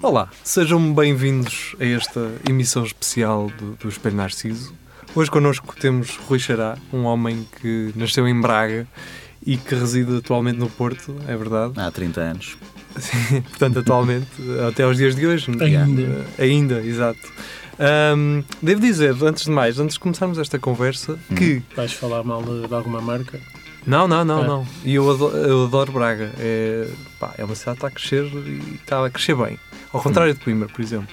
Olá, sejam bem-vindos a esta emissão especial do, do Espelho Narciso. Hoje connosco temos Rui Xará, um homem que nasceu em Braga e que reside atualmente no Porto, é verdade? Há 30 anos. Portanto, atualmente, até aos dias de hoje. Ainda. Uh, ainda, exato. Um, devo dizer, antes de mais, antes de começarmos esta conversa, que. Vais falar mal de, de alguma marca? Não, não, não, É. não. E eu adoro, eu adoro Braga. É, pá, é uma cidade que está a crescer e está a crescer bem. Ao contrário de Coimbra, por exemplo.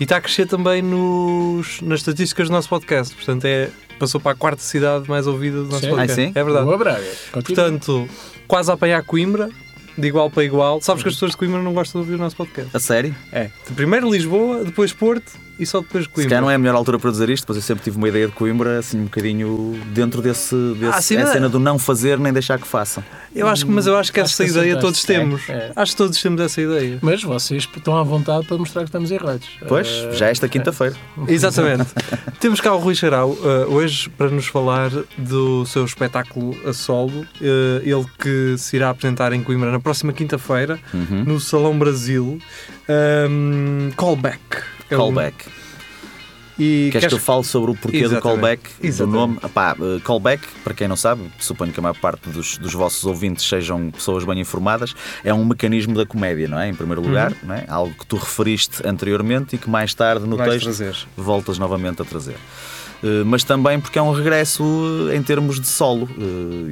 E está a crescer também nos, nas estatísticas do nosso podcast. Portanto, é, passou para a quarta cidade mais ouvida do nosso Sim. podcast. Ah, sim? É verdade. Boa Braga. Continua. Portanto, quase a apanhar Coimbra, de igual para igual. Sabes que as pessoas de Coimbra não gostam de ouvir o nosso podcast. A sério? É. Primeiro Lisboa, depois Porto e só depois Se Coimbra. calhar não é a melhor altura para dizer isto, pois eu sempre tive uma ideia de Coimbra, assim, um bocadinho dentro desse. desse Ah, sim, é a mas- cena do não fazer nem deixar que façam. Eu acho que, mas eu acho que Acho essa que ideia todos temos. É, é. Acho que todos temos essa ideia. Mas vocês estão à vontade para mostrar que estamos errados. Pois, Eh, já é esta quinta-feira. Exatamente. Temos cá o Rui Xarau uh, hoje para nos falar do seu espetáculo a solo. Uh, ele que se irá apresentar em Coimbra na próxima quinta-feira, Uhum. no Salão Brasil. Um, callback. É Callback. E Queres que eu fale sobre o porquê do Exatamente. callback? Exatamente. Do nome? Epá, eh, callback, para quem não sabe, suponho que a maior parte dos, dos vossos ouvintes sejam pessoas bem informadas, é um mecanismo da comédia, não é? Em primeiro lugar, não é? algo que tu referiste anteriormente e que mais tarde no vais texto trazer. voltas novamente a trazer. Eh, Mas também porque é um regresso eh, em termos de solo.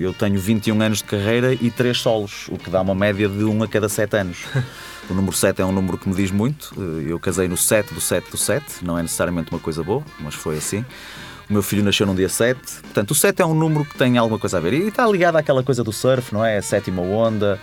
Eu tenho 21 anos de carreira e 3 solos, o que dá uma média de 1 a cada 7 anos. O número 7 é um número que me diz muito. Eh, Eu casei no 7 do 7 do 7, não é necessariamente uma coisa boa, mas foi assim. O meu filho nasceu num dia 7, portanto, o 7 é um número que tem alguma coisa a ver. E está ligado àquela coisa do surf, não é? A sétima onda.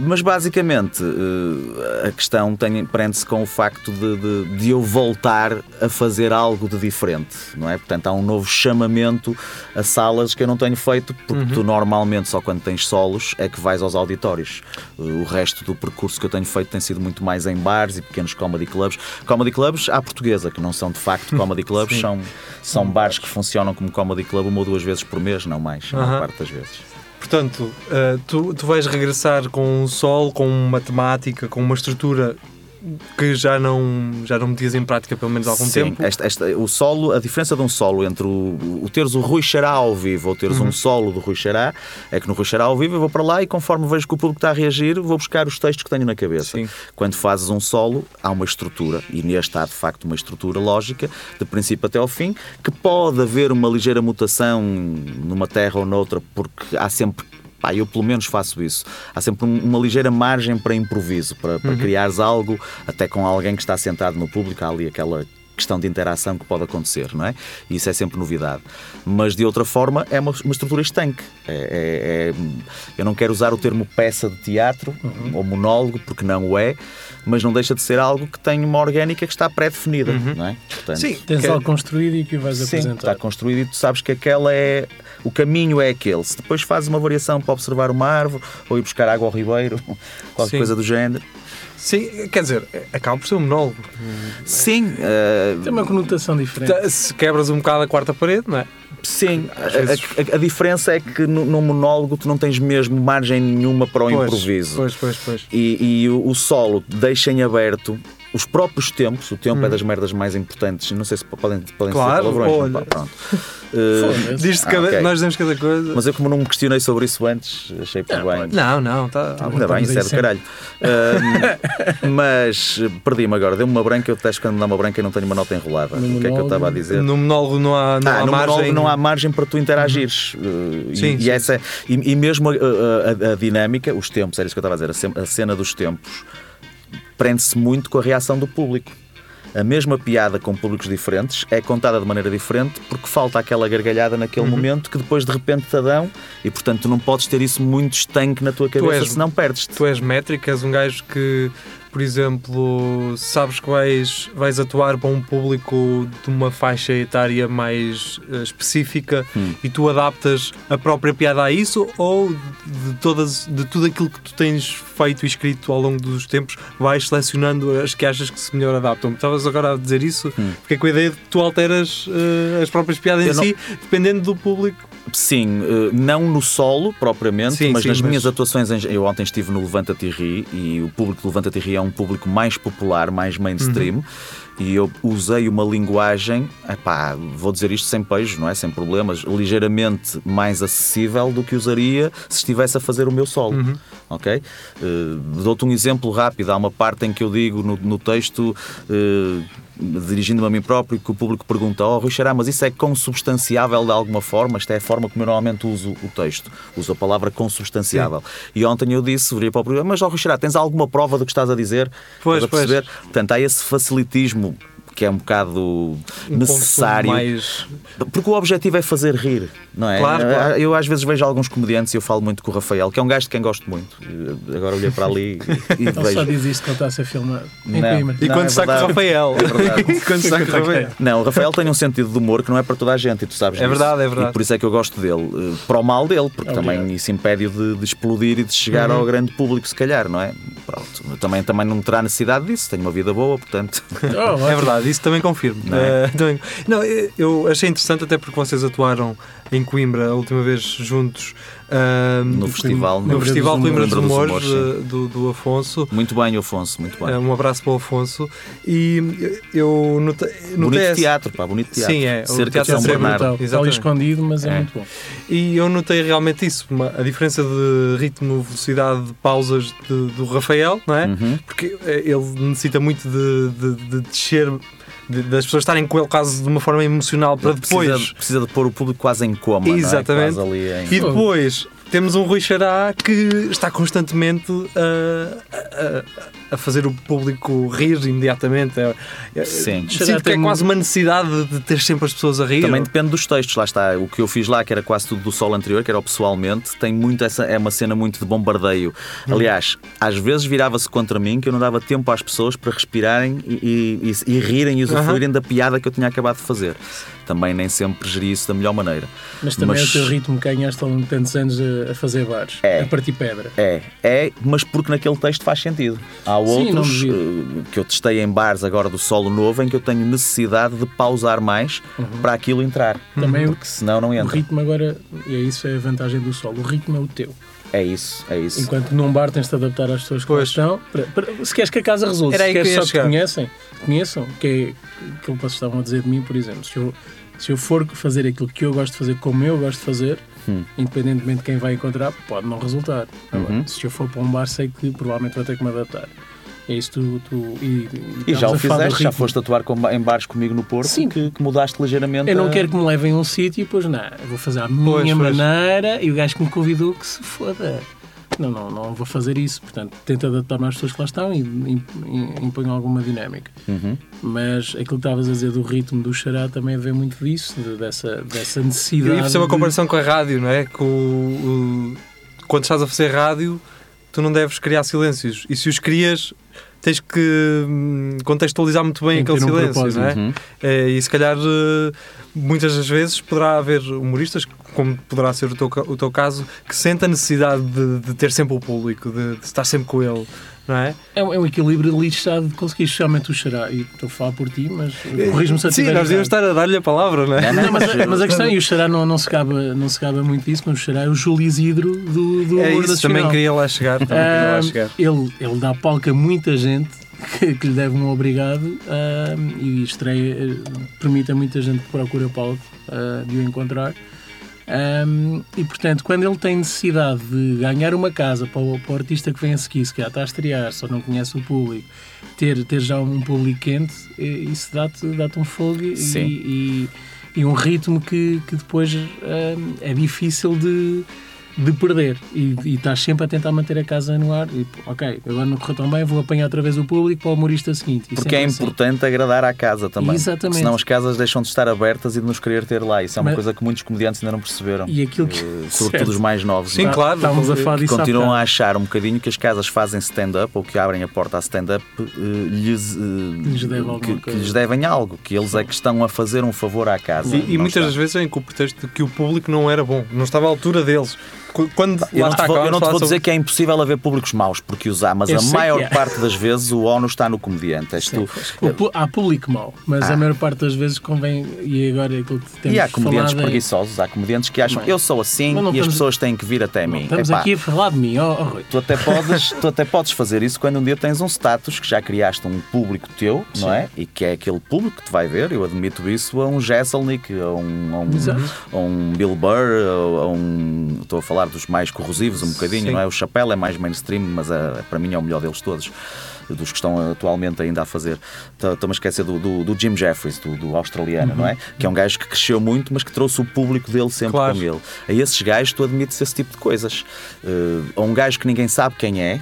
Mas basicamente eh, a questão tem- prende-se com o facto de, de- de eu voltar a fazer algo de diferente, não é? Portanto, há um novo chamamento a salas que eu não tenho feito, porque tu normalmente só quando tens solos é que vais aos auditórios. Eh, O resto do percurso que eu tenho feito tem sido muito mais em bares e pequenos comedy clubs. Comedy clubs à portuguesa, que não são de facto comedy clubs, são, são bares que funcionam como comedy club uma ou duas vezes por mês, não mais, a maior parte das vezes. Portanto, uh, tu, tu vais regressar com um sol, com uma temática, com uma estrutura que já não, já não metias em prática pelo menos há algum Sim, tempo. esta- esta- o solo, a diferença de um solo entre o, o teres o Rui Xará ao vivo ou teres Uhum. um solo do Rui Xará é que no Rui Xará ao vivo eu vou para lá e conforme vejo que o público está a reagir, vou buscar os textos que tenho na cabeça. Sim. Quando fazes um solo, há uma estrutura e neste há de facto uma estrutura lógica, de princípio até ao fim, que pode haver uma ligeira mutação numa terra ou noutra, porque há sempre. Pá, eu pelo menos faço isso. Há sempre um- uma ligeira margem para improviso, para, para criares algo, até com alguém que está sentado no público, há ali aquela questão de interação que pode acontecer, não é? E isso é sempre novidade. Mas de outra forma é uma, uma estrutura estanque. É- é- é- eu não quero usar o termo peça de teatro ou monólogo, porque não o é, mas não deixa de ser algo que tem uma orgânica que está pré-definida, não é? Portanto, Sim, Tens que- algo construído e que o vais Sim, apresentar. está construído e tu sabes que aquela é. O caminho é aquele. Se depois fazes uma variação para observar uma árvore ou ir buscar água ao ribeiro, qualquer Sim. coisa do género. Sim, quer dizer, acaba por ser um monólogo. Sim, eh, Tem uma conotação diferente. Ta- Se quebras um bocado a quarta parede, não é? sim. A, vezes- a- a diferença é que no, num monólogo tu não tens mesmo margem nenhuma para o Pois, improviso. Pois, pois, pois. E, e o, o solo deixa em aberto os próprios tempos. O tempo Hum. é das merdas mais importantes. Não sei se podem, podem Claro, ser palavrões. olha. não, pá, pronto. Eh. Diz-se Ah, cada, ok. Nós dizemos cada coisa. mas eu, como não me questionei sobre isso antes, achei por Não, bem. Não, não, tá. Ah, Ainda bem, isso é do caralho. Ahm, mas perdi-me agora, deu-me uma branca, eu detesto quando me dá uma branca e não tenho uma nota enrolada. No o que é que eu estava a dizer? No monólogo não há, não ah, há no margem. monólogo não há margem para tu interagires. Uh, e- Sim, e, sim. essa, e, e mesmo a, a- a- a dinâmica, os tempos, era isso que eu estava a dizer, a cena dos tempos prende-se muito com a reação do público. A mesma piada com públicos diferentes é contada de maneira diferente porque falta aquela gargalhada naquele Uhum. momento que depois de repente te dão e portanto tu não podes ter isso muito estanque na tua cabeça, és- senão perdes-te. Tu és métrico, és um gajo que, por exemplo, sabes que vais, vais atuar para um público de uma faixa etária mais eh, específica Hum. e tu adaptas a própria piada a isso ou de, todas, de tudo aquilo que tu tens feito e escrito ao longo dos tempos vais selecionando as que achas que se melhor adaptam? Estavas agora a dizer isso, Hum. fiquei com a ideia de que tu alteras eh, as próprias piadas Eu em não- si, dependendo do público. Sim, eh, não no solo propriamente, Sim, mas sim, nas mas- minhas atuações. em- Eu ontem estive no Levanta-te e Ri e o público do Levanta-te e Ri é um público mais popular, mais mainstream. E eu usei uma linguagem, epá, vou dizer isto sem pejo, não é? Sem problemas, ligeiramente mais acessível do que usaria se estivesse a fazer o meu solo. Ok? Eh, Dou-te um exemplo rápido. Há uma parte em que eu digo no, no texto, eh, dirigindo-me a mim próprio, que o público pergunta: Oh, Rui Xará, mas isso é consubstanciável de alguma forma? Esta é a forma como eu normalmente uso o texto. Uso a palavra consubstanciável. E ontem eu disse, virei para o programa: Mas, oh, Rui Xará, tens alguma prova do que estás a dizer? Pois, Estás a perceber? Portanto, há esse facilitismo que é um bocado Um necessário. Mais... Porque o objetivo é fazer rir, não é? Claro, claro. Eu às vezes vejo alguns comediantes e eu falo muito com o Rafael, que é um gajo de quem gosto muito. Agora olhei para ali e, e Ele só vejo. diz isto quando está a ser filmado. Em Não. Coimbra. E Não, quando é está com o. Rafael. É verdade. quando está com o Rafael. Não, o Rafael tem um sentido de humor que não é para toda a gente e tu sabes É disso. verdade, é verdade. E por isso é que eu gosto dele. Eh, Para o mal dele, porque Obrigado. também isso impede-o de, de explodir e de chegar Uhum. ao grande público, se calhar, não é? Pronto. Eu Também, também não terá necessidade disso, tenho uma vida boa, portanto. Oh, É verdade, isso também confirmo. Não é? Eh, também- não, eh, eu achei interessante até porque vocês atuaram em Coimbra a última vez juntos No festival, no no Festival Coimbra dos Humores eh, do, do Afonso. Muito bem, Afonso, muito bem. Eh, Um abraço para o Afonso. E eu notei. notei bonito essa- teatro, pá, bonito teatro. Sim, é, o Cerca teatro de São é é Bernardo. Está escondido, mas é, É. muito bom. E eu notei realmente isso, uma- a diferença de ritmo, velocidade, de pausas de- do Rafael, não é? Uhum. Porque eh, ele necessita muito de, de- de descer, de- das pessoas estarem com ele quase de uma forma emocional para depois. Precisa, precisa de pôr o público quase em coma. Exatamente. É? Quase ali em... E depois temos um Rui Xará que está constantemente a, a- a fazer o público rir imediatamente. É- é- Sim. Sinto Xará que é tem quase uma necessidade de, ter sempre as pessoas a rir. Também depende dos textos, lá está. O que eu fiz lá, que era quase tudo do solo anterior, que era o pessoalmente, tem muito essa. É uma cena muito de bombardeio. Aliás, às vezes virava-se contra mim que eu não dava tempo às pessoas para respirarem e, e, e- e rirem e usufruírem da piada que eu tinha acabado de fazer. Também nem sempre geri isso da melhor maneira. Mas também Mas- é o teu ritmo que ganhaste ao longo de tantos anos a, a fazer bares. É. A partir pedra. É, é, mas porque naquele texto faz sentido. Há Sim, outros eh, que eu testei em bares agora do solo novo em que eu tenho necessidade de pausar mais para aquilo entrar. Também o- Porque senão não O entra. ritmo agora, e é isso é a vantagem do solo, o ritmo é o teu. É isso, é isso. Enquanto num bar tens de adaptar às pessoas que Pois. estão. para- para- se queres que a casa resolva, se que queres só que te chegar. conhecem, conheçam, que é aquilo que vocês estavam a dizer de mim, por exemplo. Se eu, se eu for fazer aquilo que eu gosto de fazer como eu gosto de fazer, Hum. independentemente de quem vai encontrar, pode não resultar. Agora, Uhum. Se eu for para um bar, sei que provavelmente vou ter que me adaptar. É isso tu. tu e, E já o fizeste, já foste atuar com- em bares comigo no Porto Sim. que, que mudaste ligeiramente. Eu não a- quero que me levem a um sítio e depois não, vou fazer à minha Pois, pois. maneira e o gajo que me convidou que se foda. Não, não, não vou fazer isso. Portanto, tento adaptar-me às pessoas que lá estão e, imponho alguma dinâmica. Uhum. Mas aquilo que estavas a dizer do ritmo do xará também vê muito disso, de- dessa, dessa necessidade. E fazer uma de- comparação com a rádio, não é? Com o, o- quando estás a fazer rádio, tu não deves criar silêncios. E se os crias, tens que hum, contextualizar muito bem aquele um silêncio, não é? Uhum. É, E se calhar, eh, muitas das vezes, poderá haver humoristas, como poderá ser o teu, o teu caso, que sentem a necessidade de, de ter sempre o público, de, de estar sempre com ele, não é? É um, é um equilíbrio lixado de conseguir, especialmente o xará. E estou a falar por ti, mas corrijo-me se eu Sim, nós devíamos estar a dar-lhe a palavra, não é? Não, Não, mas, a- mas a questão, e o Xará não, não, se gaba, não se gaba muito disso, mas o Xará é o Júlio Isidro do, do É isso, também queria lá chegar. Também queria lá Ah, chegar. ele, ele dá palco a muita gente que, que lhe deve um obrigado ah, e estreia, eh, permite a muita gente que procura palco ah, de o encontrar. Ah, e portanto, quando ele tem necessidade de ganhar uma casa para o, para o artista que vem a seguir, se calhar está a estrear, só não conhece o público, ter, ter já um público quente, eh, isso dá-te dá um fogo e, e, e um ritmo que, que depois ah, é difícil de, de perder e, e estás sempre a tentar manter a casa no ar e, ok, agora não correu tão bem, vou apanhar outra vez o público para o humorista seguinte. E Porque é assim. importante agradar à casa também. Exatamente. Senão as casas deixam de estar abertas e de nos querer ter lá. Isso é uma Mas- coisa que muitos comediantes ainda não perceberam. E aquilo que- Eh. Sobretudo os mais novos. Sim, não é? claro. Estávamos a falar que disso continuam a achar um bocadinho que as casas fazem stand-up ou que abrem a porta a stand-up eh, lhes, eh, Lhes que, que lhes devem algo, que eles é que estão a fazer um favor à casa. E, e muitas das vezes vem com o pretexto de que o público não era bom, não estava à altura deles. Qu- Quando Eu lá não, te está, vou, eu não te vou dizer sobre- que é impossível haver públicos maus porque os há, mas Eu a maior é. parte das vezes o ONU está no comediante. És tu. O há público mau, mas Ah. a maior parte das vezes convém, e agora é aquilo que temos E há comediantes falado é- preguiçosos, há comediantes que acham Bem, eu sou assim e as estamos- pessoas têm que vir até mim. Estamos Epá, aqui a falar de mim, ó oh, Rui. Tu até, podes, tu até podes fazer isso quando um dia tens um status que já criaste um público teu, não é? E que é aquele público que te vai ver. Eu admito isso a um Jesselnik, a um, a um, a um Bill Burr, a um. Estou a falar dos mais corrosivos um bocadinho, Sim. não é? O Chapéu é mais mainstream, mas é, para mim é o melhor deles todos. Dos que estão atualmente ainda a fazer. Estou- Estou-me a esquecer do, do, do Jim Jeffries, do, do australiano, não é? Que é um gajo que cresceu muito, mas que trouxe o público dele sempre Claro. com ele. A esses gajos tu admites esse tipo de coisas. Uh, a um gajo que ninguém sabe quem é,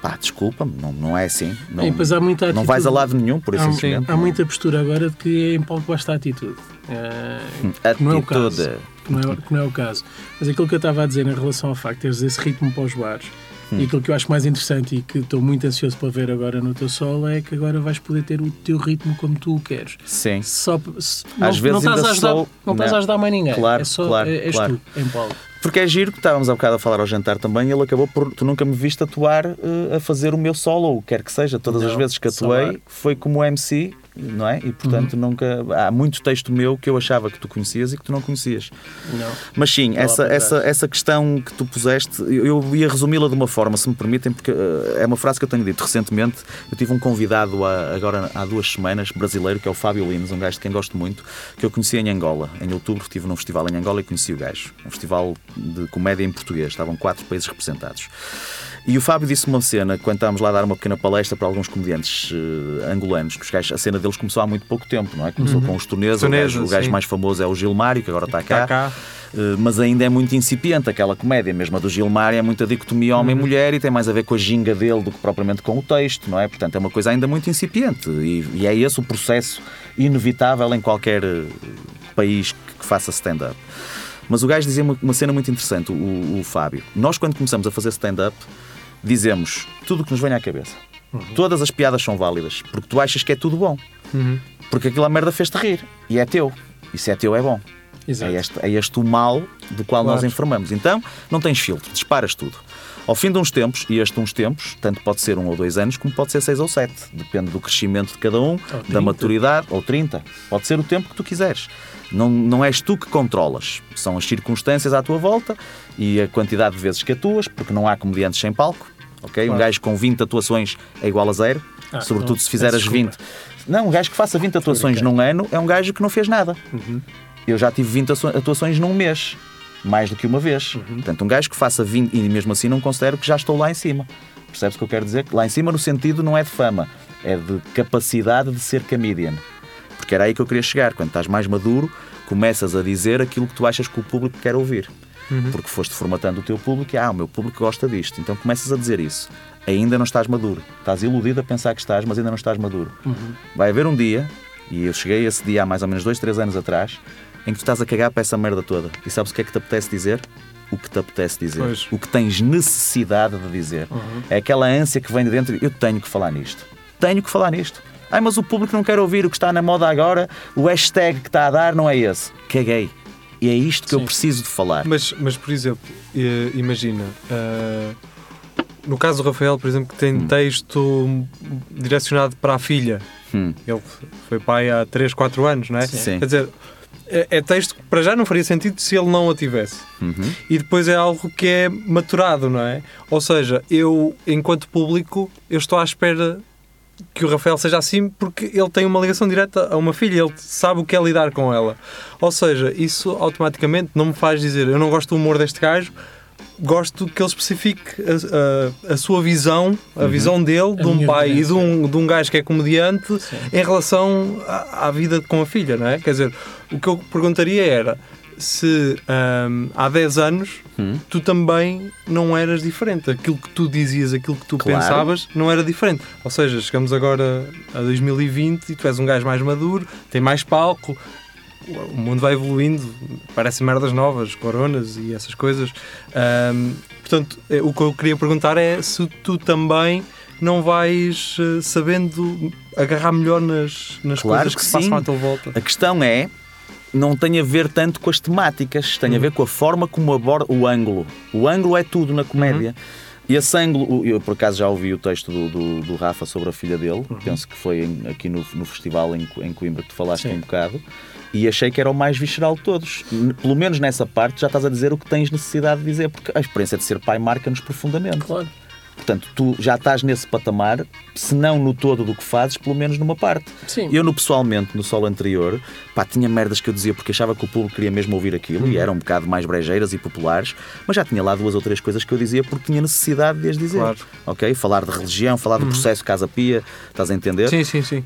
pá, desculpa-me, não, não é assim. Não, há muita não atitude- vais a lado nenhum, por isso Há, simplesmente. há muita postura agora de que em palco basta a atitude. É, que não é o caso. Que não, é, que não é o caso. Mas aquilo que eu estava a dizer em relação ao facto de teres esse ritmo para os bares Hum. e aquilo que eu acho mais interessante e que estou muito ansioso para ver agora no teu solo é que agora vais poder ter o teu ritmo como tu o queres. Sim. Só, se- Às não, vezes não estás a ajudar, sou- não estás não. a ajudar mais ninguém. Claro, é só, claro, é- és claro. tu em palco. Porque é giro que estávamos há bocado a falar ao jantar também e ele acabou por. Tu nunca me viste atuar eh, a fazer o meu solo, ou quer que seja. Todas as Não, vezes que atuei foi como MC, não é? E portanto Uhum. nunca. Há muito texto meu que eu achava que tu conhecias e que tu não conhecias. Não. Mas sim, Lá essa, essa, essa questão que tu puseste, eu ia resumi-la de uma forma, se me permitem, porque eh, é uma frase que eu tenho dito recentemente. Eu tive um convidado há, agora há duas semanas, brasileiro, que é o Fábio Lines, um gajo de quem gosto muito, que eu conheci em Angola. Em outubro estive num festival em Angola e conheci o gajo. Um festival de comédia em português, estavam quatro países representados. E o Fábio disse uma cena, quando estávamos lá a dar uma pequena palestra para alguns comediantes eh, angolanos, que gajos, a cena deles começou há muito pouco tempo, não é? Começou com os turnês, o gajo, o gajo mais famoso é o Gilmário, que agora está Está cá. Uh, mas ainda é muito incipiente aquela comédia, mesmo a do Gilmar é muita dicotomia homem-mulher e tem mais a ver com a ginga dele do que propriamente com o texto, não é? Portanto, é uma coisa ainda muito incipiente e, e é esse o processo inevitável em qualquer uh, país que, que faça stand-up. Mas o gajo dizia uma, uma cena muito interessante, o, o Fábio. Nós, quando começamos a fazer stand-up, dizemos tudo o que nos vem à cabeça. Todas as piadas são válidas, porque tu achas que é tudo bom. Uhum. Porque aquela merda fez-te rir e é teu. E se é teu, é bom. Exato. É este, é este o mal do qual nós Claro. informamos. Então, não tens filtro, disparas tudo. Ao fim de uns tempos, e este uns tempos, tanto pode ser um ou dois anos, como pode ser seis ou sete. Depende do crescimento de cada um, da 30. maturidade, ou 30. Pode ser o tempo que tu quiseres. Não, não és tu que controlas. São as circunstâncias à tua volta e a quantidade de vezes que atuas, porque não há comediantes sem palco. Ok? Um Claro. gajo com 20 atuações é igual a zero. Ah, Sobretudo não, se fizeres peço 20. Não, um gajo que faça 20 atuações num ano é um gajo que não fez nada. Uhum. Eu já tive 20 atua- atuações num mês, mais do que uma vez. Uhum. Portanto, um gajo que faça 20 e mesmo assim não considero que já estou lá em cima. Percebes o que eu quero dizer? Lá em cima, no sentido, não é de fama, é de capacidade de ser comedian. Porque era aí que eu queria chegar. Quando estás mais maduro, começas a dizer aquilo que tu achas que o público quer ouvir. Porque foste formatando o teu público e, ah, o meu público gosta disto. Então começas a dizer isso. Ainda não estás maduro. Estás iludido a pensar que estás, mas ainda não estás maduro. Vai haver um dia, e eu cheguei a esse dia há mais ou menos dois, três anos atrás, em que tu estás a cagar para essa merda toda. E sabes o que é que te apetece dizer? O que te apetece dizer. Pois. O que tens necessidade de dizer. É aquela ânsia que vem de dentro. Eu tenho que falar nisto. Tenho que falar nisto. Ai, mas o público não quer ouvir o que está na moda agora. O hashtag que está a dar não é esse. Caguei. E é isto que eu Sim. preciso de falar. Mas, mas, por exemplo, eh, imagina, eh, no caso do Rafael, por exemplo, que tem texto direcionado para a filha. Hum. Ele foi pai há 3, 4 anos, não é? Sim. Quer dizer, é, é texto que para já não faria sentido se ele não a tivesse. Uhum. E depois é algo que é maturado, não é? Ou seja, eu, enquanto público, eu estou à espera que o Rafael seja assim porque ele tem uma ligação direta a uma filha, ele sabe o que é lidar com ela. Ou seja, isso automaticamente não me faz dizer eu não gosto do humor deste gajo, gosto que ele especifique a, a- a sua visão, a visão dele, de um pai e de um, de um gajo que é comediante Sim. em relação à, à vida com a filha, não é? Quer dizer, o que eu perguntaria era se hum, há 10 anos Hum. tu também não eras diferente. Aquilo que tu dizias, aquilo que tu Claro. pensavas, não era diferente. Ou seja, chegamos agora a 2020 e tu és um gajo mais maduro, tem mais palco, o mundo vai evoluindo, parecem merdas novas, coronas e essas coisas. Hum, portanto, eh, o que eu queria perguntar é se tu também não vais eh, sabendo agarrar melhor nas, nas Claro coisas que, que se passam sim. à tua volta. A questão é, não tem a ver tanto com as temáticas, tem a ver com a forma como aborda o ângulo. O ângulo é tudo na comédia. E esse ângulo, eu por acaso já ouvi o texto do, do, do Rafa sobre a filha dele, penso que foi em- aqui no, no festival em, em Coimbra que tu falaste Sim. um bocado, e achei que era o mais visceral de todos. Pelo menos nessa parte já estás a dizer o que tens necessidade de dizer, porque a experiência de ser pai marca-nos profundamente. Claro. Portanto, tu já estás nesse patamar, se não no todo do que fazes, pelo menos numa parte. Sim. Eu, no pessoalmente, no solo anterior, pá, tinha merdas que eu dizia porque achava que o público queria mesmo ouvir aquilo e eram um bocado mais brejeiras e populares, mas já tinha lá duas ou três coisas que eu dizia porque tinha necessidade de as dizer. Claro. Ok? Falar de religião, falar do processo Casa Pia, estás a entender? Sim, sim, sim.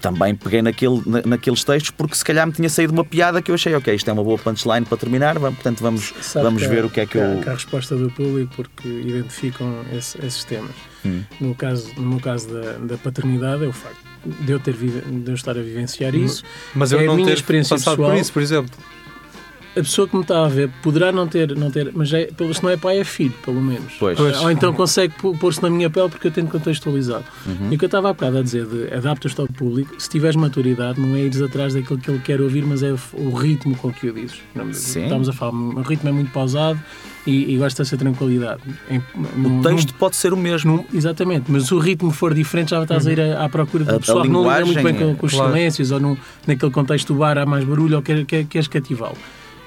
Também peguei naquele, na- naqueles textos porque se calhar me tinha saído uma piada que eu achei, ok, isto é uma boa punchline para terminar, vamos- portanto vamos, Sabe vamos há- ver o que é que há- eu. há a resposta do público porque identificam esse- esses temas. Hum. No caso, no meu caso da, da paternidade, é o facto de eu, ter vive- de eu estar a vivenciar isso. Mas eu É a não minha ter experiência passado pessoal. por isso, por exemplo. A pessoa que me está a ver poderá não ter, não ter mas é, pelo- se não é pai, é filho, pelo menos. Pois. Pois. Ou então consegue pô- pôr-se na minha pele porque eu tento contextualizar. Uhum. E o que eu estava há bocado a dizer de adaptas-te ao público, se tiveres maturidade, não é ires atrás daquilo que ele quer ouvir, mas é o ritmo com que o dizes. Sim. Estamos a falar, o ritmo é muito pausado e, e gosta dessa tranquilidade. Em- O num- texto pode ser o mesmo. num- exatamente, mas se o ritmo for diferente, já estás a ir à, à procura a do pessoal que não lida muito bem com, com os claro. silêncios ou no, naquele contexto do bar há mais barulho ou quer, quer, queres cativá-lo.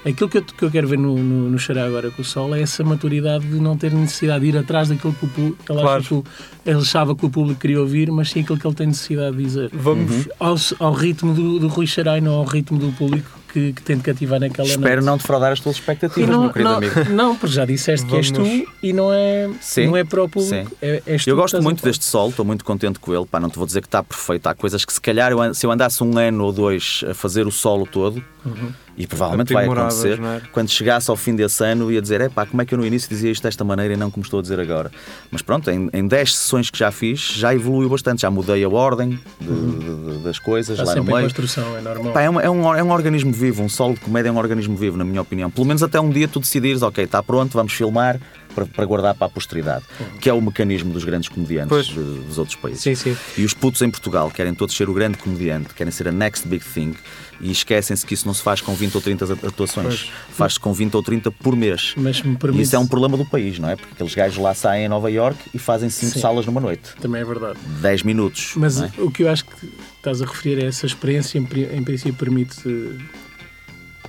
Aquilo que eu, que eu quero ver no, no, no Xará agora com o Sol é essa maturidade de não ter necessidade de ir atrás daquilo que o público, Claro. que o- ele achava que o público queria ouvir, mas sim aquilo que ele tem necessidade de dizer. Vamos. Ao, ao ritmo do, do Rui Xará e não ao ritmo do público que, que tem de cativar naquela Espero noite. não defraudar as tuas expectativas, não, meu querido não, amigo. não, porque já disseste que és tu Vamos- e não é, Sim, não é para o público. sim. É, és tu Eu gosto muito deste solo, estou muito contente com ele. Pá, não te vou dizer que está perfeito. Há coisas que, se calhar, eu se eu andasse um ano ou dois a fazer o solo todo, Uhum. e provavelmente vai acontecer, é? quando chegasse ao fim desse ano, ia dizer: é pá, como é que eu no início dizia isto desta maneira e não como estou a dizer agora? Mas pronto, em, em 10 sessões que já fiz, já evoluiu bastante. Já mudei a ordem de- de- de- das coisas Está lá no sempre em meio. construção, é normal. Pá, é, uma- é um, é um organismo vivo, um solo de comédia é um organismo vivo, na minha opinião. Pelo menos até um dia tu decidires, ok, está pronto, vamos filmar para, para guardar para a posteridade. Que é o mecanismo dos grandes comediantes de- dos outros países. Sim, sim. E os putos em Portugal querem todos ser o grande comediante, querem ser a next big thing e esquecem-se que isso não se faz com 20 ou 30 atuações, faz-se com 20 ou 30 por mês. Mas E permite, isso é um problema do país, não é? Porque aqueles gajos lá saem em Nova York e fazem 5 Sim. salas numa noite. também é verdade. 10 minutos. Mas é? o que eu acho que estás a referir é essa experiência, em, em princípio, permite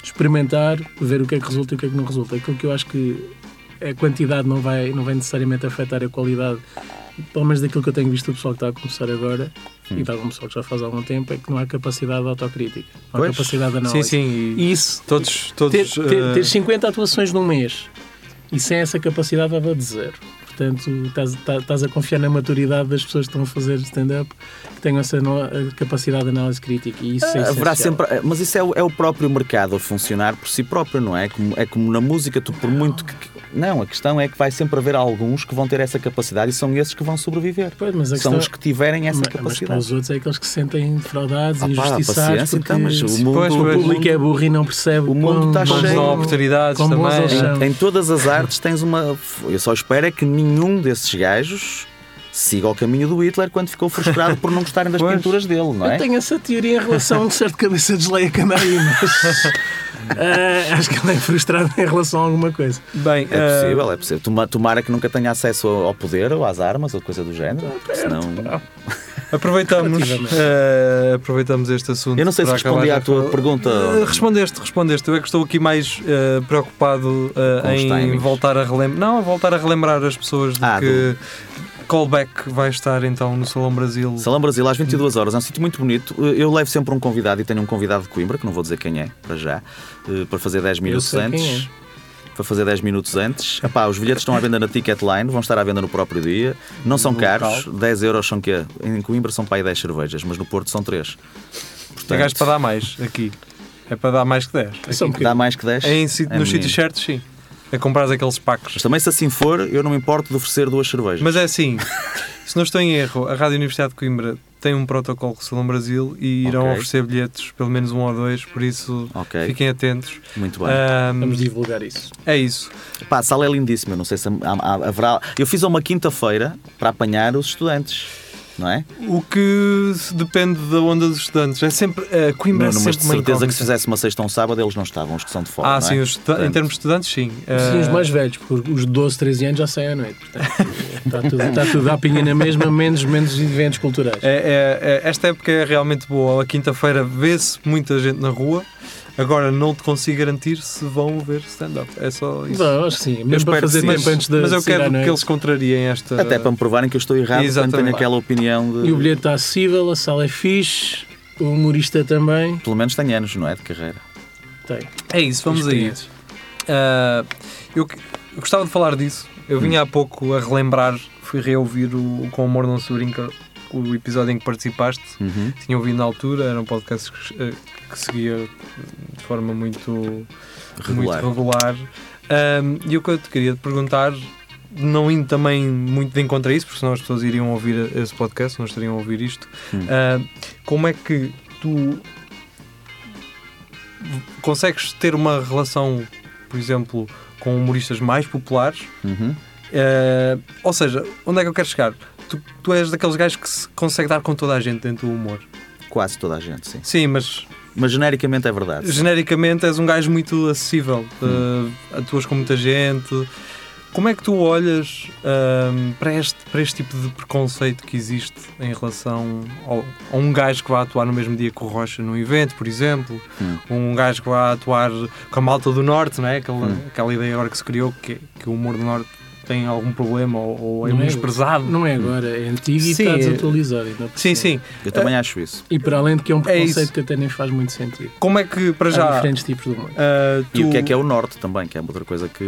experimentar, ver o que é que resulta e o que é que não resulta. Aquilo que eu acho que a quantidade não vai, não vai necessariamente afetar a qualidade, pelo menos daquilo que eu tenho visto do pessoal que está a começar agora Hum. e de algum pessoal que já faz algum tempo, é que não há capacidade de autocrítica, não há Pois. capacidade de Sim, análise. sim. E E isso, todos. todos ter, ter, eh, ter 50 atuações num mês e sem essa capacidade vai de zero. Portanto, estás, estás- estás a confiar na maturidade das pessoas que estão a fazer stand-up que tenham essa capacidade de análise crítica. E isso é Haverá essencial. sempre, mas isso é o, é o próprio mercado a funcionar por si próprio, não é? Como, é como na música, tu por muito que. Não, a questão é que vai sempre haver alguns que vão ter essa capacidade e são esses que vão sobreviver. Pois, mas a São questão- os que tiverem essa mas, mas para capacidade. os outros é aqueles que se sentem defraudados Ah, e pá, injustiçados porque então, mas o mundo- Pois, o pois. público é burro e não percebe O mundo está cheio. dão oportunidades também. eles são. Em, em todas as artes tens uma. Eu só espero é que nenhum desses gajos siga o caminho do Hitler quando ficou frustrado por não gostarem das Pois. pinturas dele, não é? Eu tenho essa teoria em relação a um certo cabeça de anda aí, mas ah, acho que ele é frustrado em relação a alguma coisa. Bem, É eh, possível, é possível. Toma- Tomara que nunca tenha acesso ao poder ou às armas ou coisa do género. Senão... aproveitamos, eh, aproveitamos este assunto. Eu não sei se respondi à tua pergunta. Eh, respondeste, respondeste. Eu é que estou aqui mais eh, preocupado em voltar a relembrar. Não, a voltar a relembrar as pessoas de Ah, que callback vai estar então no Salão Brasil. Salão Brasil às 22 horas é um sítio muito bonito. Eu levo sempre um convidado e tenho um convidado de Coimbra, que não vou dizer quem é, para já, eh, para fazer 10 minutos antes. é. Para fazer 10 minutos antes. Epá, os bilhetes estão à venda na Ticketline, vão estar à venda no próprio dia. Não são caros, local. 10 euros são quê? Em Coimbra são para aí 10 cervejas, mas no Porto são 3. É gajo para dar mais aqui. É para dar mais que 10. Só um Aqui. bocadinho. Dá mais que 10? É em É nos sítios certos, sim. É comprar aqueles packs. Mas também se assim for, eu não me importo de oferecer duas cervejas. Mas é assim, se não estou em erro, a Rádio Universidade de Coimbra tem um protocolo com o Salão Brasil e irão Ok. oferecer bilhetes, pelo menos um ou dois, por isso Ok, fiquem atentos. muito bem. Ahm, Vamos divulgar isso. é isso. Pá, a sala é lindíssima, eu não sei se há- há- haverá. Eu fiz a uma quinta-feira para apanhar os estudantes. Não é? O que depende da onda dos estudantes. É sempre. A Coimbra Nuno, é sempre de certeza que se fizesse uma sexta ou um sábado eles não estavam, os que são de fora. Ah, não é? sim, os estuda- em termos de estudantes, sim. Sim, os Eh, mais velhos, porque os 12, 13 anos já saem à noite. Portanto, está, tudo, está tudo à pinha na mesma, menos, menos eventos culturais. é- é- é- esta época é realmente boa. A quinta-feira vê-se muita gente na rua. Agora não te consigo garantir se vão ver stand-up. É só isso. Não, acho que sim. Eu Mesmo para espero fazer tempo antes da Mas eu quero que eles contrariem esta. Até para me provarem que eu estou errado quando tenho aquela opinião de. E o bilhete está acessível, a sala é fixe, o humorista também. Pelo menos tem anos, não é? De carreira. Tem. É isso, vamos a isso. Ah, eu, eu gostava de falar disso. Eu vinha há pouco a relembrar, fui reouvir o, o Com Amor Não Se Brinca, o episódio em que participaste. Uhum. Tinha ouvido na altura, era um podcast que, eh, que seguia de forma muito Regular. Muito regular. Ahm, e o que eu te queria te perguntar, não indo também muito de encontro a isso, porque senão as pessoas iriam ouvir esse podcast, não estariam a ouvir isto, Hum. ah, como é que tu consegues ter uma relação, por exemplo, com humoristas mais populares? Uhum. Ah, ou seja, onde é que eu quero chegar? Tu, tu és daqueles gajos que se consegue dar com toda a gente dentro do humor. Quase toda a gente, sim. Sim, mas Mas genericamente é verdade. genericamente és um gajo muito acessível, uh, atuas com muita gente. Como é que tu olhas um, para, este, para este tipo de preconceito que existe em relação ao, a um gajo que vai atuar no mesmo dia que o Rocha num evento, por exemplo? Hum. Um gajo que vai atuar com a malta do Norte, não é? aquela, Hum. aquela ideia agora que se criou que, que o humor do Norte tem algum problema ou, ou é Não é- menosprezado. Não é agora, é antigo e Sim, está é- desatualizado. Sim, sim. Eu também acho isso. E para além de que é um É preconceito isso. que até nem faz muito sentido. Como é que, para Há já, diferentes tipos de humor. uh, E o tu- que é que é o norte também, que é outra coisa que.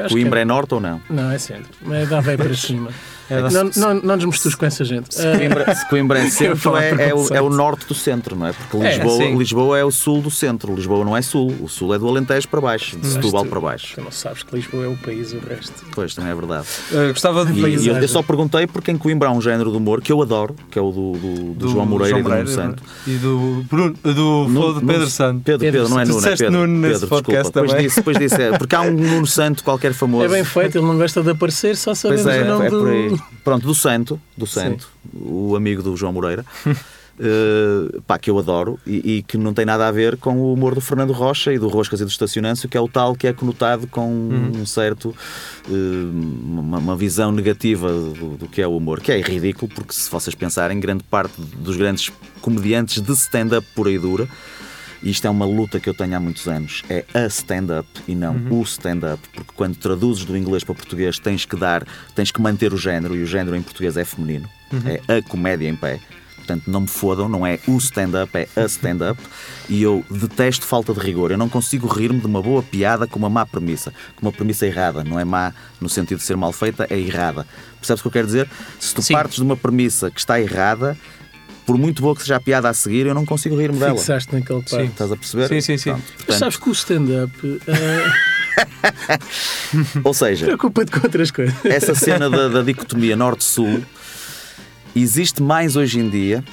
acho Coimbra que é- é norte ou não? Não, é centro. Mas dá bem para cima. É não, não, não nos mistures com essa gente. Se Ah, Coimbra, se Coimbra é centro, é, é o, é o norte do centro, não é? Porque É, Lisboa. Lisboa é o sul do centro. Lisboa não é sul. O sul é do Alentejo para baixo, de Setúbal para baixo. Tu não sabes que Lisboa é o país, o resto. Pois, também é verdade. uh, gostava de E, e eu, eu só perguntei porque em Coimbra há um género de humor que eu adoro, que é o do, do- do João Moreira e do Nuno Santo. E do, Bruno, do, Pedro Nuno- Santo. Pedro, Pedro Pedro, não é Nuno, é Pedro. Nuno nesse Pedro, podcast desculpa. Depois também. disse, depois disse, é, porque há um Nuno Santo qualquer famoso. É bem feito, ele não gosta de aparecer, só sabemos é, o nome é do... Pronto, do Santo, do Santo, o amigo do João Moreira, eh, pá, que eu adoro e, e que não tem nada a ver com o humor do Fernando Rocha e do Roscas e do Estacionâncio, que é o tal que é conotado com um certo, eh, uma, uma visão negativa do, do que é o humor, que é ridículo, porque se vocês pensarem, grande parte dos grandes comediantes de stand-up por aí dura, e isto é uma luta que eu tenho há muitos anos. É a stand-up e não o stand-up. Porque quando traduzes do inglês para português tens que dar, tens que manter o género, e o género em português é feminino. É a comédia em pé. Portanto, não me fodam, não é o stand-up, é a stand-up. E eu detesto falta de rigor. Eu não consigo rir-me de uma boa piada com uma má premissa. Com uma premissa errada. Não é má no sentido de ser mal feita, é errada. Percebes o que eu quero dizer? Se tu Sim. partes de uma premissa que está errada, por muito boa que seja a piada a seguir, eu não consigo rir-me dela. Fixaste naquele Sim. parte. Estás a perceber? Sim, sim, sim. Pronto, Mas portanto, sabes que o stand-up ou seja, preocupa-te com outras coisas. essa cena da, da dicotomia norte-sul existe mais hoje em dia,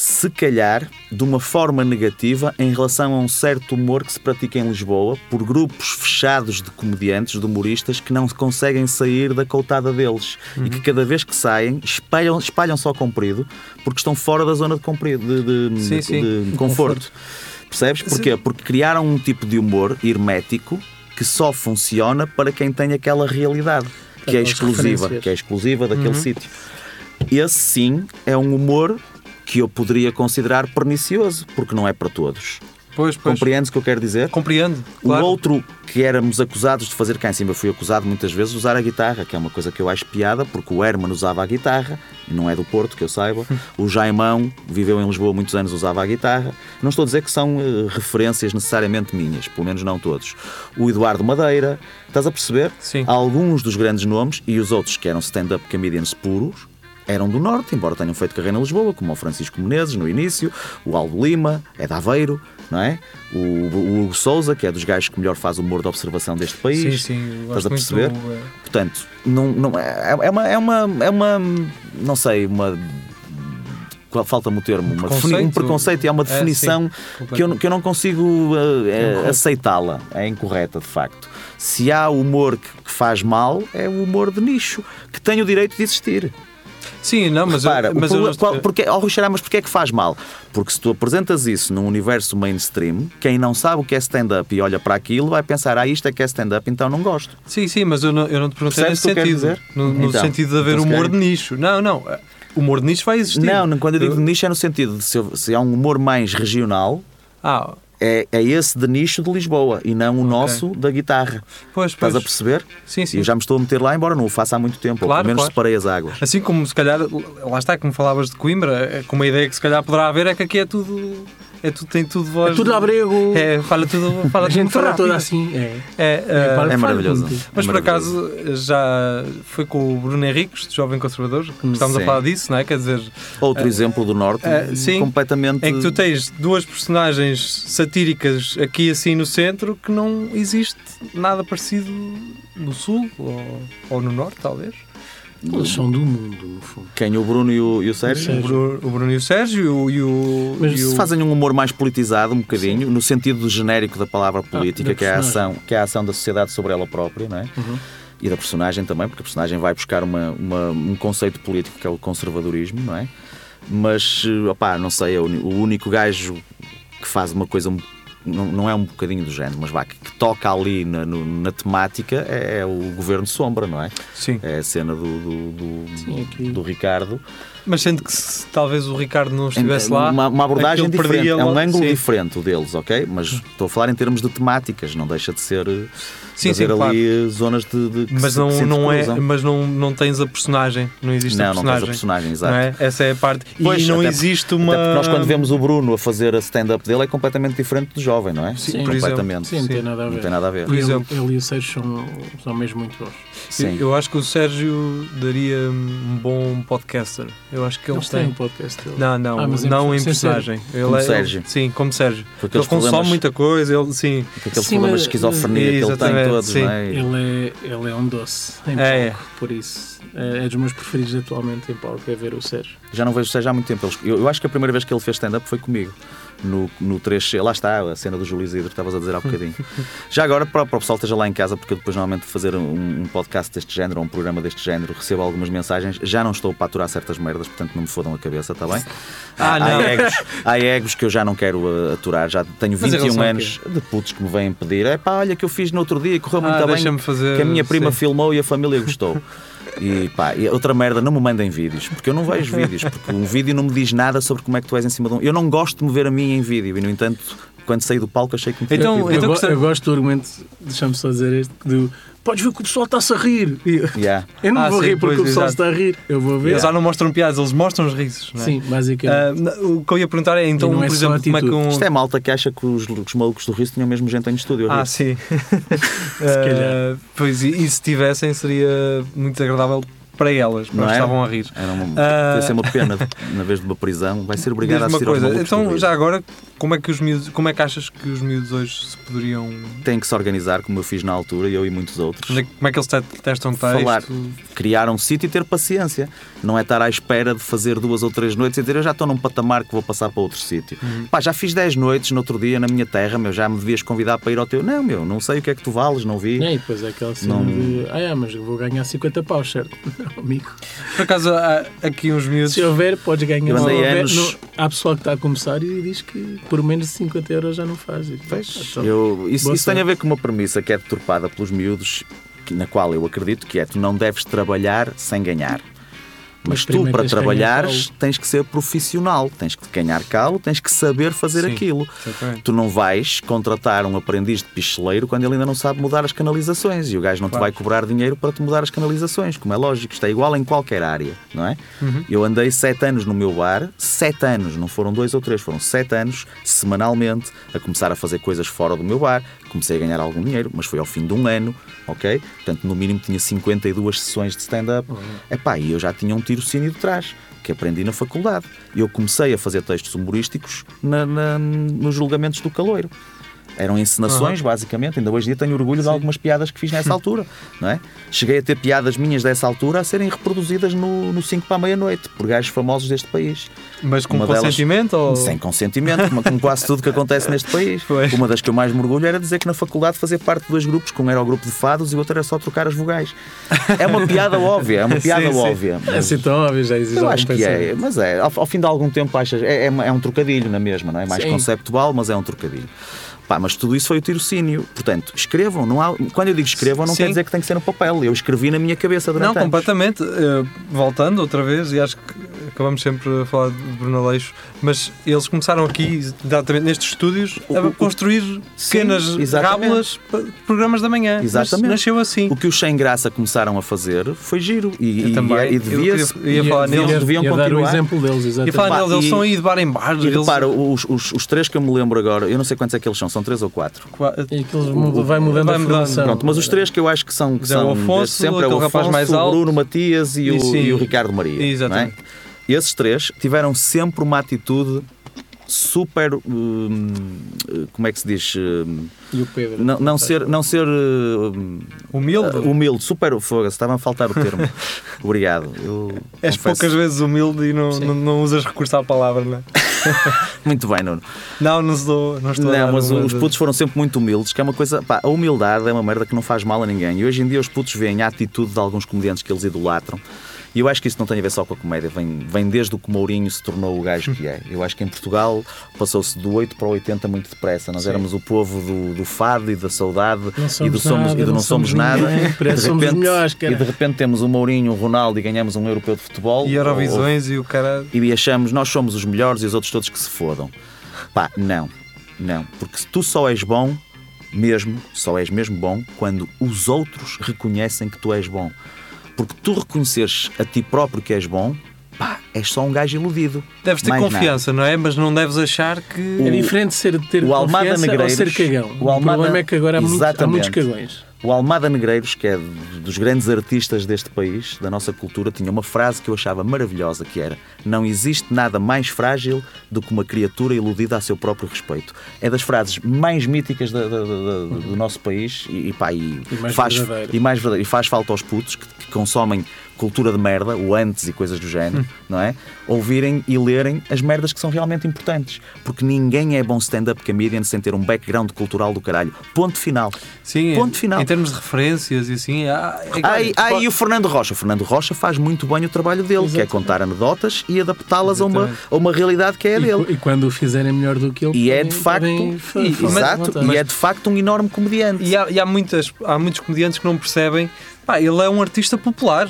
se calhar, de uma forma negativa em relação a um certo humor que se pratica em Lisboa por grupos fechados de comediantes, de humoristas que não conseguem sair da coutada deles e que cada vez que saem espalham, espalham só comprido porque estão fora da zona de, comprido, de, de- Sim, sim. de conforto. Percebes? Porquê? Porque criaram um tipo de humor hermético que só funciona para quem tem aquela realidade, que é exclusiva, que é exclusiva daquele sítio. Esse sim é um humor que eu poderia considerar pernicioso, porque não é para todos. Pois, pois. Compreendes o que eu quero dizer? Compreendo. O Claro. outro que éramos acusados de fazer cá em cima, fui acusado muitas vezes de usar a guitarra, que é uma coisa que eu acho piada, porque o Herman usava a guitarra, e não é do Porto, que eu saiba. O Jaimão viveu em Lisboa muitos anos, usava a guitarra. Não estou a dizer que são eh, referências necessariamente minhas, pelo menos não todos. O Eduardo Madeira, estás a perceber? Sim. Alguns dos grandes nomes e os outros que eram stand-up comedians puros eram do Norte, embora tenham feito carreira em Lisboa, como o Francisco Menezes no início, o Aldo Lima, é de Aveiro, não é? O, o Hugo Souza, que é dos gajos que melhor faz o humor de observação deste país. Sim, sim. Estás a perceber? do, eh, Portanto, não, não, é, é uma, é, uma, é uma. Não sei, uma. Falta-me o termo. Uma defini- um Preconceito? preconceito e é uma É, sim, definição que, eu, que eu não consigo incorreto. aceitá-la. É incorreta, de facto. Se há humor que, que faz mal, é o humor de nicho, que tem o direito de existir. Sim, não, mas, eu- Repara, o mas eu problema- não- qual- porque, oh, Rui Xará, mas porquê é que faz mal? Porque se tu apresentas isso num universo mainstream, quem não sabe o que é stand-up e olha para aquilo vai pensar, ah, isto é que é stand-up, então não gosto. Sim, sim, mas eu não, eu não te perguntei Percebes nesse eu sentido. dizer? No, no Então, sentido de haver então humor calhar- de nicho. Não, não. O humor de nicho vai existir. Não, quando eu digo Eu- de nicho é no sentido de se, eu- se há um humor mais regional, Ah, é, é esse de nicho de Lisboa e não o nosso da guitarra. pois, Estás pois. a perceber? Sim, sim. eu já me estou a meter lá, embora não o faça há muito tempo, ou Claro, pelo menos claro. separei as águas. Assim como se calhar, lá está, como falavas de Coimbra, é como a ideia que se calhar poderá haver é que aqui é tudo. É tudo, tem tudo voz. É tudo abrego. É, fala tudo. Fala a gente tudo fala toda assim. É. É, eh, fala- É maravilhoso. Mas É por maravilhoso. acaso já foi com o Bruno Henriques, de Jovem Conservador, que estávamos a Sim. falar disso, não é? Quer dizer, Outro exemplo do Norte, eh, sim, completamente. em que tu tens duas personagens satíricas aqui assim no centro que não existe nada parecido no Sul ou, ou no Norte, talvez. Eles são do mundo, no fundo. Quem? O Bruno e o, e o Sérgio? O Sérgio. Bruno, o Bruno e o Sérgio e o. Mas e Se o- fazem um humor mais politizado, um bocadinho, no sentido do genérico da palavra política, da que, é a ação, que é a ação da sociedade sobre ela própria, não é? Uhum. E da personagem também, porque a personagem vai buscar uma, uma- um conceito político que é o conservadorismo, não é? Mas, eh, opá, não sei, é o único gajo que faz uma coisa, um- não, não é um bocadinho do género, mas vá, que, que toca ali na, no- na temática é, é o governo sombra, não é? Sim. É a cena do, do, do, Sim, aqui. do Ricardo. Mas sendo que se talvez o Ricardo não estivesse lá. uma, uma abordagem diferente, é um logo- ângulo sim. diferente o deles, ok? Mas estou a falar em termos de temáticas, não deixa de ser Sim, sim, claro. ali zonas de, de que Mas se- não, que se não é, mas não, não tens a personagem, não existe a não, não tens a personagem. personagem, exato. não é? Essa é a parte. Pois, e não até existe uma. Nós quando vemos o Bruno a fazer a stand-up dele é completamente diferente do jovem, não é? Sim, completamente. Sim, não Sim. tem nada a ver. Não tem nada a ver. Por Ele, exemplo. ele e o Sérgio são, são mesmo muito bons. Sim. Eu acho que o Sérgio daria um bom podcaster. Eu acho que ele Eles têm tem. um podcast dele. Não, não, Ah, em não em personagem. Ele Como é, Sérgio. Ele, sim, como Sérgio. Porque Ele consome problemas, muita coisa, ele sim. aqueles Sim, problemas mas- de esquizofrenia que ele tem todos, sim. não é? Ele é, ele é um doce em palco, É, é. por isso. É, é dos meus preferidos atualmente em palco, é ver o Sérgio. Já não vejo o Sérgio há muito tempo. Eles- Eu, eu acho que a primeira vez que ele fez stand-up foi comigo. No, no 3C, lá está a cena do Júlio Isidro que estavas a dizer há bocadinho. Já agora, para, para o pessoal que esteja lá em casa, porque eu depois normalmente fazer um, um podcast deste género ou um programa deste género, recebo algumas mensagens, já não estou para aturar certas merdas, portanto não me fodam a cabeça, está bem? Ah, Há- não. Há egos, há egos que eu já não quero uh, aturar, já tenho Mas em 21 relação a anos de putos que me vêm pedir, é pá, olha que eu fiz no outro dia e correu muito Ah, bem, fazer. que a minha prima sim. filmou e a família gostou. E pá, e outra merda, não me mandem vídeos, porque eu não vejo vídeos, porque um vídeo não me diz nada sobre como é que tu és em cima de um. Eu não gosto de me ver a mim em vídeo, e no entanto, quando saí do palco achei que me tinha Então- tido. eu, eu gosto do argumento, deixa-me só dizer este, do podes ver que o pessoal está-se a rir. Eu- Yeah. Eu não Ah, vou sim, rir porque pois, o pessoal exato. está a rir. Eu vou ver. Eles já não mostram piadas, eles mostram os risos. Não é? Sim, basicamente. Não, o que eu ia perguntar é então, não por é exemplo, como é que um. Isto é malta que acha que os, os malucos do Riso tinham mesmo gente em estúdio. Ah, sim. calhar. Ah, pois, e, e se tivessem seria muito agradável para elas, porque Não elas é? estavam a rir. Era uma, Ah. podia ser uma pena, na vez de uma prisão, vai ser obrigado a assistir coisa, então já agora, como é, que os miúdos, como é que achas que os miúdos hoje se poderiam. Tem que se organizar, como eu fiz na altura, eu e muitos outros. é Como é que eles te- testam texto? Falar. criar um sítio e ter paciência. Não é estar à espera de fazer duas ou três noites e dizer eu já estou num patamar que vou passar para outro sítio. Uhum. Pá, já fiz dez noites no outro dia na minha terra, meu, já me devias convidar para ir ao teu. Não, meu, não sei o que é que tu vales, não vi. E depois é aquela cena Não- de ah, é, mas eu vou ganhar 50 paus, certo? Amigo. Por acaso há aqui uns miúdos. Se houver, podes ganhar. Andei houver, não- há pessoal que está a começar e diz que por menos de 50 euros já não faz. Pois, Então, eu- isso isso tem a ver com uma premissa que é deturpada pelos miúdos, que- na qual eu acredito que é tu não deves trabalhar sem ganhar. Mas Mas tu, para trabalhares, tens que ser profissional, tens que ganhar calo, tens que saber fazer Sim. aquilo. Exatamente. Tu não vais contratar um aprendiz de picheleiro quando ele ainda não sabe mudar as canalizações e o gajo não te Claro. vai cobrar dinheiro para te mudar as canalizações, como é lógico, isto é igual em qualquer área, não é? Uhum. Eu andei sete anos no meu bar, sete anos, não foram dois ou três, foram sete anos, semanalmente, a começar a fazer coisas fora do meu bar, comecei a ganhar algum dinheiro, mas foi ao fim de um ano, ok? Portanto, no mínimo tinha 52 sessões de stand-up. Epá, e eu já tinha um tirocínio de trás, que aprendi na faculdade. E eu comecei a fazer textos humorísticos na- na- nos julgamentos do caloiro. Eram encenações, basicamente. Ainda hoje em dia tenho orgulho de algumas piadas que fiz nessa altura, não é? Cheguei a ter piadas minhas dessa altura a serem reproduzidas no 5 para a meia-noite por gajos famosos deste país. Mas com Uma delas- consentimento? ou... Sem consentimento, como, como quase tudo que acontece neste país. Pois. Uma das que eu mais me orgulho era dizer que na faculdade fazia parte de dois grupos, que um era o grupo de fados e o outro era só trocar as vogais. É uma piada óbvia, é uma piada Sim, sim. óbvia. É mas- assim tão óbvio, já existe eu acho que é, mas é, ao, ao fim de algum tempo achas, é, é, é um trocadilho na mesma, não é? Mais Sim. conceptual, mas é um trocadilho. Pá, mas tudo isso foi o tirocínio. Portanto, escrevam. Não há, quando eu digo escrevam, não Sim. quer dizer que tem que ser no papel. Eu escrevi na minha cabeça durante Não, anos. completamente. Eh, voltando outra vez, e acho que acabamos sempre a falar de Bruno Aleixo, mas eles começaram aqui, exatamente nestes estúdios, O- a o- construir pequenas rábulas para programas da manhã. Mas Exatamente. nasceu assim. O que os sem graça começaram a fazer foi giro. E, e, também. e Eu devia-se. queria- ia falar deviam- neles. deviam Ia dar o continuar. exemplo deles, E exatamente. falar Pá, neles, eles e- estão aí de bar em bar. E eles- repara, os, os, os três que eu me lembro agora, eu não sei quantos é que eles são, são três ou quatro. E aqueles vai mudando vai a mudando. formação. Pronto, mas os três que eu acho que são, que o são Afonso, sempre é o Afonso, mais o alto. Bruno Matias e o, E sim. e o Ricardo Maria. Exatamente. Esses três tiveram sempre uma atitude super. hum, como é que se diz? Hum, E o Pedro. não, não ser. Não ser hum, Humilde. humilde, super. Foda-se, estava a faltar o termo. Obrigado. Eu És confesso- poucas vezes humilde e não, não, não usas recurso à palavra, não é? Muito bem, Nuno. Não, não estou. Não, estou a Não, mas os putos foram sempre muito humildes, que é uma coisa. Pá, a humildade é uma merda que não faz mal a ninguém. E hoje em dia os putos veem a atitude de alguns comediantes que eles idolatram. E eu acho que isso não tem a ver só com a comédia, vem, vem desde o que Mourinho se tornou o gajo que é. Eu acho que em Portugal passou-se do 8 para o 80 muito depressa. Nós Sim. éramos o povo do, do fado e da saudade e do, somos, nada, e do não, não somos, somos nada. ninguém, parece De repente- melhores, cara. e de repente temos o Mourinho, o Ronaldo e ganhamos um europeu de futebol. E Eurovisões e o cara. e achamos nós somos os melhores e os outros todos que se fodam. Pá, não, não. Porque tu só és bom, mesmo, só és mesmo bom, quando os outros reconhecem que tu és bom. Porque tu reconheceres a ti próprio que és bom, pá, és só um gajo iludido. Deves ter Mais confiança, não é? Mas não deves achar que. É diferente ser ter o Almada confiança ou Negreiros- ser cagão. o O, Almada- problema é que agora há, muitos, há Exatamente. muitos cagões. O Almada Negreiros, que é dos grandes artistas deste país, da nossa cultura, tinha uma frase que eu achava maravilhosa, que era Não existe nada mais frágil do que uma criatura iludida a seu próprio respeito. É das frases mais míticas da- da- da- da- do nosso país e, e, pá, e, E mais faz, e mais. E faz falta aos putos que, que consomem cultura de merda, o antes e coisas do género, não é? Ouvirem e lerem as merdas que são realmente importantes. Porque ninguém é bom stand-up comedian sem ter um background cultural do caralho. Ponto final. Sim, Ponto em, final. em termos de referências e assim. há- é Ah, e, claro, ah, e o Fernando Rocha. O Fernando Rocha faz muito bem o trabalho dele, que é Exatamente. contar anedotas e adaptá-las a uma, Exatamente. a uma realidade que é a E, dele. e quando o fizerem melhor do que ele, E é de facto, fa- e- à exato, vontade. e é de facto um enorme comediante. E há, e há, muitas, há muitos comediantes que não percebem. Pá, ele é um artista popular.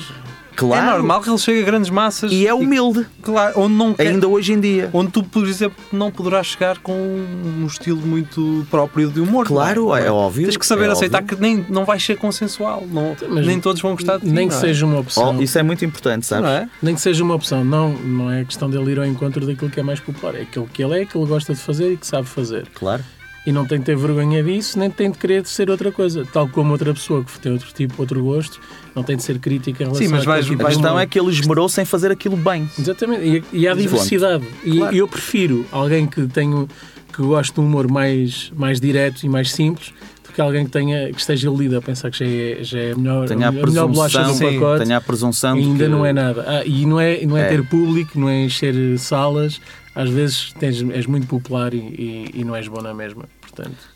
Claro. É normal que ele chegue a grandes massas. E é humilde, claro, onde não quer- ainda hoje em dia. Onde tu, por exemplo, não poderás chegar com um estilo muito próprio de humor. Claro, não é, óbvio. Tens que saber é aceitar óbvio. que nem, não vais ser consensual. Não, Mas nem todos vão gostar de ti. Nem que é? seja uma opção. Oh, isso é muito importante, sabes? Não é? Nem que seja uma opção, não, não é questão dele ir ao encontro daquilo que é mais popular, é aquilo que ele é, que ele gosta de fazer e que sabe fazer. Claro. E não tem de ter vergonha disso, nem tem de querer ser outra coisa. Tal como outra pessoa que tem outro tipo, outro gosto, não tem de ser crítica em relação Sim, mas vais- tipo A questão é que ele esmerou sem fazer aquilo bem. Exatamente, e, e há diversidade. E Claro. eu prefiro alguém que tenha que goste de um humor mais, mais direto e mais simples do que alguém que, tenha, que esteja iludido a pensar que já é, já é a melhor, Tenha a a melhor bolacha do presunção, pacote. tenha a presunção E ainda que- não é nada. Ah, e não é, não é, É. ter público, não é encher salas. Às vezes tens, és muito popular e, e, e não és bom na mesma.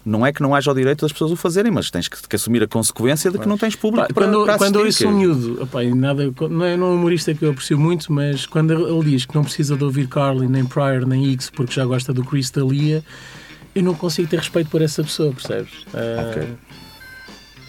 Não é que não haja o direito das pessoas o fazerem, mas tens que, que assumir a consequência de que não tens público pá, para, quando, para quando eu um que- miúdo, opá, e nada, não é, não é um humorista que eu aprecio muito, mas quando ele diz que não precisa de ouvir Carly, nem Pryor, nem X, porque já gosta do Chris D'Elia, eu não consigo ter respeito por essa pessoa, percebes? Ah, Ok.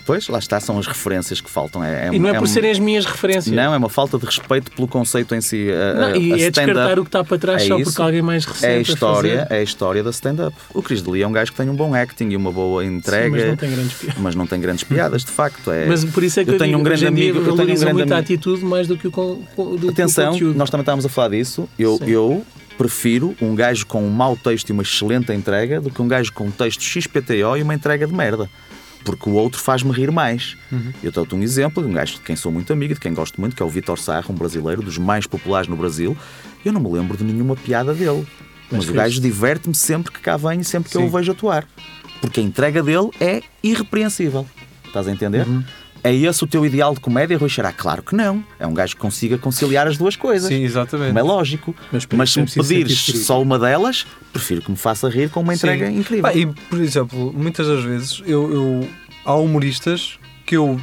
Pois, lá está, são as referências que faltam. É, E não é, por um- serem as minhas referências. Não, é uma falta de respeito pelo conceito em si. A, Não, a- e a é descartar o que está para trás é só isso. porque alguém mais recente é a história, é a história da stand-up. O Chris D'Elia é um gajo que tem um bom acting e uma boa Sim, entrega, mas não tem grandes piadas. mas não tem grandes piadas, de facto. É... Mas por isso é que eu eu, tenho um grande amigo, eu tenho um grande muito a amigo. atitude mais do que o, con, do, Atenção, nós também estávamos a falar disso. Eu, Sim. eu prefiro um gajo com um mau texto e uma excelente entrega do que um gajo com um texto XPTO e uma entrega de merda. Porque o outro faz-me rir mais. Uhum. Eu dou-te um exemplo de um gajo de quem sou muito amigo, de quem gosto muito, que é o Vitor Sarra, um brasileiro, dos mais populares no Brasil. Eu não me lembro de nenhuma piada dele. Mas, Mas o gajo diverte-me sempre que cá vem e sempre que eu Sim. o vejo atuar. porque a entrega dele é irrepreensível. Estás a entender? Uhum. É esse o teu ideal de comédia, Rui Xará? Claro que não. É um gajo que consiga conciliar as duas coisas. Sim, exatamente. Como é lógico. Mas Mas, se me é preciso pedires só uma delas, prefiro que me faça rir com uma entrega Sim. incrível. Pá, e, por exemplo, muitas das vezes eu, eu- há humoristas que eu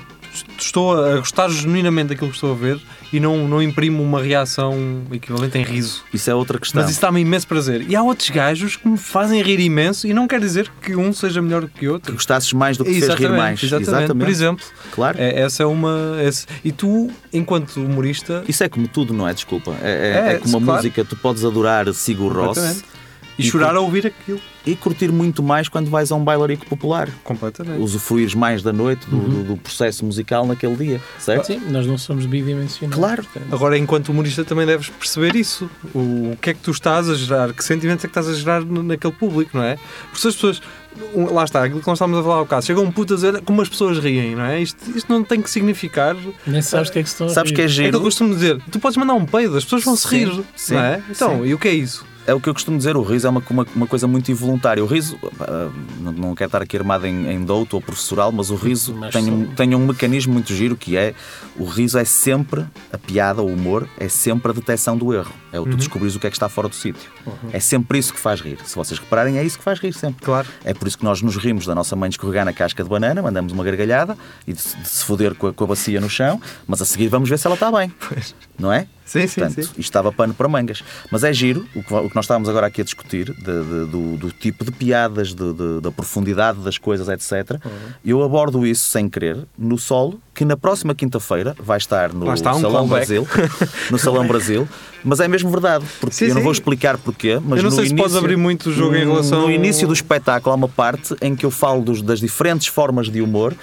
estou a gostar genuinamente daquilo que estou a ver e não, não imprimo uma reação equivalente em riso. Isso é outra questão. Mas isso dá-me imenso prazer. E há outros gajos que me fazem rir imenso e não quer dizer que um seja melhor que o Que outro. gostasses mais do que fez rir mais. exatamente. Por exemplo, Claro. é- essa é uma. esse- e tu, enquanto humorista, Isso é como tudo, não é? Desculpa. É, é, É, é como a claro. música, tu podes adorar Sigur Ross completamente, e E chorar a ouvir aquilo. e curtir muito mais quando vais a um bailarico popular. Completamente. Usufruires mais da noite, do, do- do processo musical naquele dia, certo? Sim, nós não somos bidimensionais. Claro. portanto. Agora, enquanto humorista, também deves perceber isso. O, o que é que tu estás a gerar, que sentimentos é que estás a gerar naquele público, não é? Porque se as pessoas. Lá está, aquilo que nós estávamos a falar ao caso. Chega um puto a dizer como as pessoas riem, não é? Isto, isto não tem que significar. Nem sabes o que é que se estão a Sabes que é É que eu giro? costumo dizer: tu podes mandar um peido, as pessoas vão se Sim, rir, sim, não é? Então, sim. e o que é isso? É o que eu costumo dizer, o riso é uma, uma, uma coisa muito involuntária. O riso, ah, não, não quero estar aqui armado em, em douto ou professoral, mas o riso Mas tem, um- tem um mecanismo muito giro que é o riso é sempre, a piada, o humor, é sempre a detecção do erro. É o tu descobrires o que é que está fora do sítio. É sempre isso que faz rir. Se vocês repararem, é isso que faz rir sempre. Claro. É por isso que nós nos rimos da nossa mãe escorregar na casca de banana, mandamos uma gargalhada e de, se- de se foder com a, com a bacia no chão, mas a seguir vamos ver se ela está bem. Não é? Sim, sim, Portanto, sim. isto estava pano para mangas. Mas é giro, o que, o que nós estávamos agora aqui a discutir, de- de- do, do tipo de piadas, de- da profundidade das coisas, etc. Uhum. Eu abordo isso sem querer no solo, que na próxima quinta-feira vai estar no um Salão callback. Brasil. no Salão Brasil. Mas é mesmo verdade, porque Sim, eu não vou explicar porquê, mas Eu não no sei se início, podes abrir muito o jogo em relação- No início do espetáculo há uma parte em que eu falo dos- das diferentes formas de humor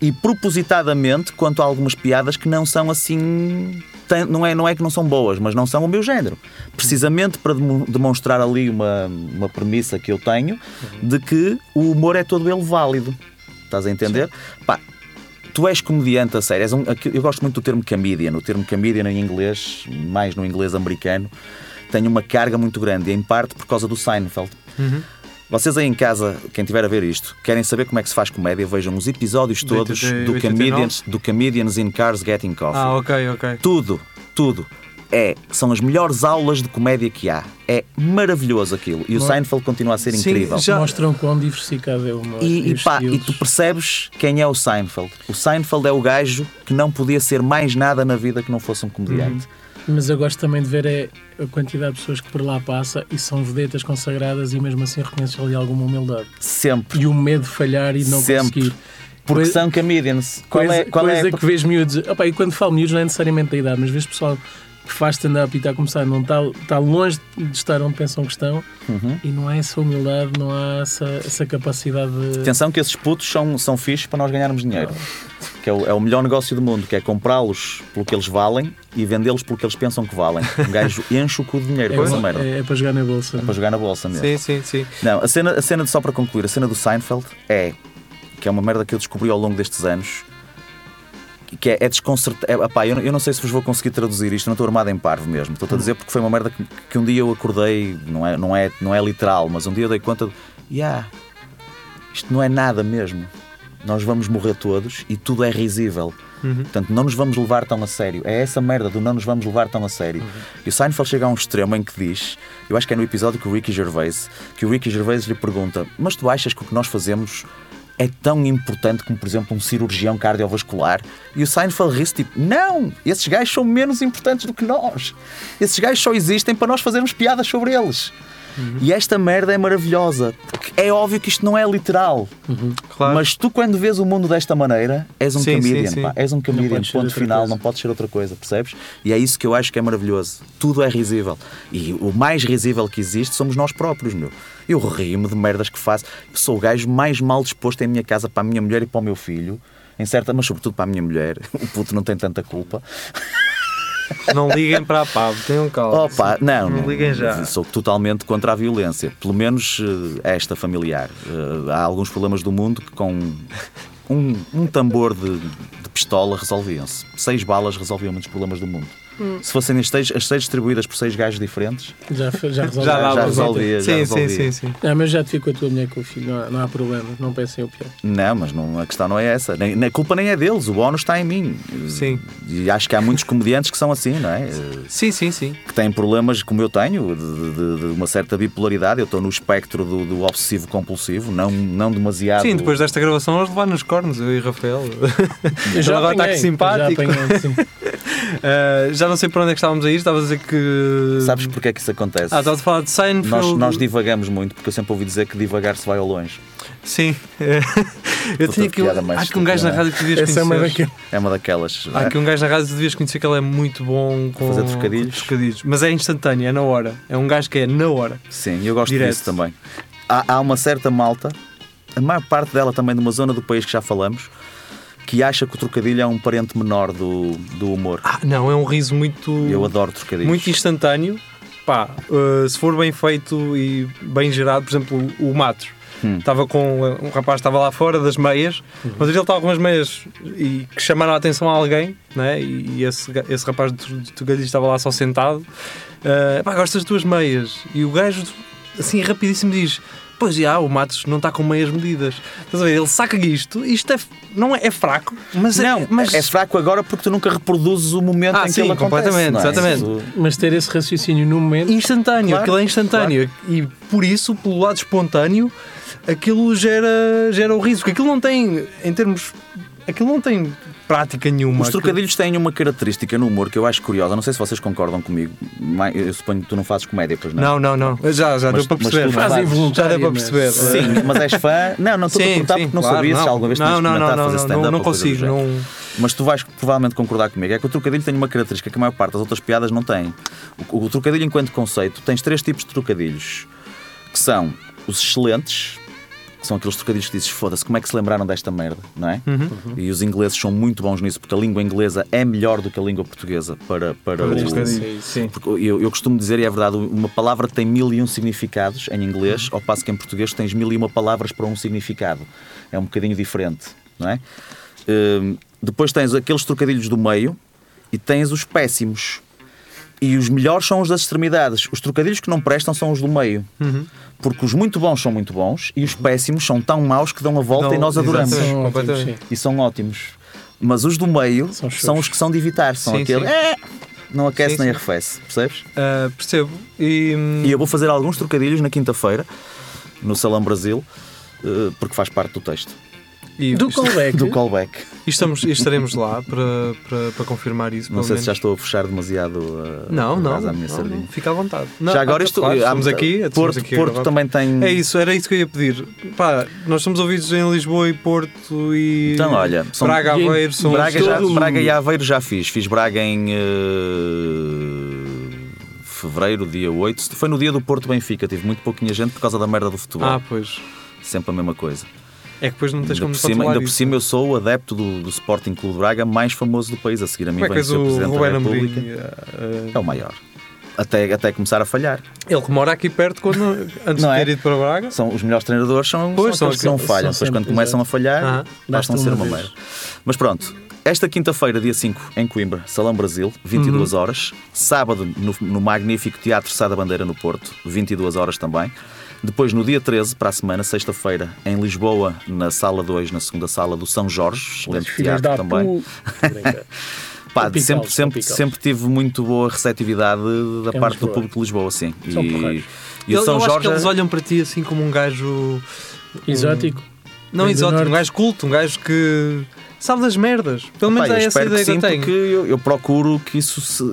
e propositadamente quanto a algumas piadas que não são assim. Não é, não é que não são boas, mas não são o meu género. Precisamente para demo- demonstrar ali uma, uma premissa que eu tenho de que o humor é todo ele válido. Estás a entender? Pá, tu és comediante a sério. Um- eu gosto muito do termo comedian. O termo comedian em inglês, mais no inglês americano, tem uma carga muito grande, em parte por causa do Seinfeld. Vocês aí em casa, quem estiver a ver isto, querem saber como é que se faz comédia, vejam os episódios De todos 80, do 89? Comedians, do Comedians in Cars Getting Coffee. Ah, ok, ok. Tudo, tudo. É, são as melhores aulas de comédia que há. É maravilhoso aquilo. E o Seinfeld continua a ser Sim, incrível. já- Mostram quão diversificado é o humor. E, e pá, e tu percebes quem é o Seinfeld. O Seinfeld é o gajo que não podia ser mais nada na vida que não fosse um comediante. Mas eu gosto também de ver é a quantidade de pessoas que por lá passa e são vedetas consagradas e mesmo assim reconheces ali alguma humildade. Sempre. E o medo de falhar e não Sempre. conseguir. Porque Coisa- são comedians. Qual coisa é, qual é coisa que vês miúdos. Opa, e quando falo miúdos não é necessariamente da idade, mas vês pessoal que faz stand-up e está a começar, não está, está longe de estar onde pensam que estão Uhum. e não há essa humildade, não há essa, essa capacidade de. Atenção que esses putos são, são fixos para nós ganharmos dinheiro. Que é o, é o melhor negócio do mundo, que é comprá-los pelo que eles valem e vendê-los pelo que eles pensam que valem. Um gajo enche o cu de dinheiro É, com essa merda. é, é para jogar na bolsa. Para jogar na bolsa mesmo. Sim, sim, sim. Não, a cena, a cena de, só para concluir, a cena do Seinfeld é que é uma merda que eu descobri ao longo destes anos que é, é desconcertante. É, eu, não- eu não sei se vos vou conseguir traduzir isto, não estou armado em parvo mesmo. Estou a dizer porque foi uma merda que, que um dia eu acordei, não é, não, é, não é literal, mas um dia eu dei conta de. Yeah, isto não é nada mesmo. Nós vamos morrer todos e tudo é risível. Portanto, não nos vamos levar tão a sério. É essa merda do não nos vamos levar tão a sério. E o Seinfeld chega a um extremo em que diz, eu acho que é no episódio que o Ricky Gervais, que o Ricky Gervais lhe pergunta: Mas tu achas que o que nós fazemos é tão importante como, por exemplo, um cirurgião cardiovascular? E o Seinfeld ri tipo: Não! Esses gajos são menos importantes do que nós. Esses gajos só existem para nós fazermos piadas sobre eles. E esta merda é maravilhosa. É óbvio que isto não é literal. Claro. Mas tu, quando vês o mundo desta maneira, és um Sim, sim, comedian. sim. pá. És um comedian, ponto final, coisa. não pode ser outra coisa, percebes? E é isso que eu acho que é maravilhoso. Tudo é risível. E o mais risível que existe somos nós próprios, meu. Eu rio-me de merdas que faço. Eu sou o gajo mais mal disposto em minha casa para a minha mulher e para o meu filho. Em certa, mas sobretudo para a minha mulher. O puto não tem tanta culpa. Não liguem para a PAV, tenham calma. Opa, não, Não liguem já. Sou totalmente contra a violência. Pelo menos eh, esta familiar. Eh, há alguns problemas do mundo que com um, um tambor de, de pistola resolviam-se. Seis balas resolviam muitos problemas do mundo. Se fossem as seis, as seis distribuídas por seis gajos diferentes, Já, já resolve. Já já para resolvia. já Sim, sim, resolvia. sim, sim. Ah, mas já te fico com a tua mulher com o filho, não há, não há problema, não pensem o pior. Não, mas não, a questão não é essa. Nem, a culpa nem é deles, o bónus está em mim. Sim. E acho que há muitos comediantes que são assim, não é? Sim, sim, sim. Que têm problemas como eu tenho, de, de- de uma certa bipolaridade. Eu estou no espectro do, do obsessivo compulsivo, não, não demasiado. Sim, depois desta gravação vamos levar nos cornos, eu e Rafael. Eu já agora está simpático. Já, apanhei, sim. Ah, já não sei para onde é que estávamos a ir, estava a dizer que. Sabes porque é que isso acontece? Ah, estava a falar de Seinfeld. nós, nós divagamos muito, porque eu sempre ouvi dizer que divagar se vai ao longe. Sim. eu Puta tinha de aqui. Há aqui um gajo na estúpida, rádio que tu devias Essa é uma conhecer. daquelas. É uma daquelas. Há aqui um gajo na rádio que tu devias conhecer que ele é muito bom com Fazer trocadilhos. trocadilhos. Mas é instantâneo, é na hora. É um gajo que é na hora. Sim, eu gosto Direto. disso também. Há, há uma certa malta, a maior parte dela também de uma zona do país que já falamos, que acha que o trocadilho é um parente menor do, do humor. Ah, não, é um riso muito. Eu adoro trocadilhos. muito instantâneo. Pá, uh, se for bem feito e bem gerado, por exemplo, o o Matos. Hum. Estava com um rapaz estava lá fora das meias, mas ele estava com as meias e que chamaram a atenção a alguém, né? e e esse, esse rapaz de Tugalhis estava lá só sentado. Uh, pá, gosto das tuas meias. E o gajo, assim, rapidíssimo diz: Pois já, o Matos não está com meias medidas. Estás a ver? Ele saca isto, isto é, não é, é fraco, mas Não, é, mas é fraco agora porque tu nunca reproduzes o momento Ah, em que sim, ele acontece. completamente, é? exatamente. Isso- Mas ter esse raciocínio no momento. instantâneo, Claro, aquilo é instantâneo e por isso, pelo lado espontâneo, aquilo gera, gera o riso, porque aquilo não tem, em termos, aquilo não tem prática nenhuma. Os trocadilhos têm uma característica no humor que eu acho curiosa. Não sei se vocês concordam comigo. Mas Eu suponho que tu não fazes comédia, pois não? Não, não, não. Já, já Mas- deu para mas perceber. tu Faz fazes- já deu para perceber. Sim, mas és fã. Não, não estou a Sim, perguntar sim, porque não claro, sabias se não. alguma vez não, não, não, não, fazer não, stand-up não, consigo. Não... Mas tu vais provavelmente concordar comigo. É que o trocadilho tem uma característica que a maior parte das outras piadas não tem. O, o trocadilho, enquanto conceito, tens três tipos de trocadilhos que são os excelentes, são aqueles trocadilhos que dizes foda-se, como é que se lembraram desta merda, não é? Uhum. E os ingleses são muito bons nisso porque a língua inglesa é melhor do que a língua portuguesa para, para, o-. Sim. porque eu, eu costumo dizer, e é verdade, uma palavra tem mil e um significados em inglês, ao passo que em português tens mil e uma palavras para um significado. É um bocadinho diferente, não é? Hum, depois tens aqueles trocadilhos do meio e tens os péssimos. E os melhores são os das extremidades. Os trocadilhos que não prestam são os do meio. Uhum. Porque os muito bons são muito bons e os péssimos são tão maus que dão a volta Dão- e nós adoramos. São ótimos. E são ótimos. Mas os do meio São são, os que são de evitar. São Sim, aquele. sim. "É", não aquece Sim, nem arrefece. Percebes? Ah, percebo. E, hum, E eu vou fazer alguns trocadilhos na quinta-feira, no Salão Brasil, eh, porque faz parte do texto, e, Do isto- callback. do callback. e estamos, e estaremos lá para, para, para confirmar isso. Não sei se já menos. estou a fechar demasiado a, Não, não, não, não, fica à vontade. Não, já agora ah, isto. claro, há- estamos aqui, estamos Porto, aqui Porto também tem. É isso, era isso que eu ia pedir. Pá, nós estamos ouvidos em Lisboa e Porto e Então, olha, são- Braga, Aveiro, são Braga, já, todo- Braga e Aveiro já fiz. Fiz Braga em eh, fevereiro, dia 8. Foi no dia do Porto Benfica. Tive muito pouquinha gente por causa da merda do futebol. Ah, pois. Sempre a mesma coisa. É que depois não tens Ainda como por, cima, ainda por isso. cima eu sou o adepto do, do Sporting Clube de Braga mais famoso do país. A seguir a mim Como é vem o Sr. o Presidente da Amorim? República. Ah, É o maior. Até, até começar a falhar. Ele que mora aqui perto quando, antes Não de é? ter ido para Braga. São, os melhores treinadores são, Pois, são são aqueles que não falham. Depois, quando começam a falhar, Aham. bastam Basta ser uma merda. Mas pronto, esta quinta-feira, dia 5, em Coimbra, Salão Brasil, 22 Uhum. horas. Sábado, no, no magnífico Teatro Sá da Bandeira, no Porto, 22 horas também. Depois, no dia 13, para a semana, sexta-feira, em Lisboa, na sala 2, na segunda sala do São Jorge, excelente teatro também. Pá, Tropical, sempre, sempre, tropical. sempre tive muito boa receptividade da Em parte do público de Lisboa, sim. São E, e o Eu- São eu acho que Jorge. eles olham para ti assim como um gajo. Exótico. Não exótico, um gajo culto, um gajo que sabe das merdas. Pelo menos é essa ideia que que, sim, eu tenho. eu, eu procuro que isso se.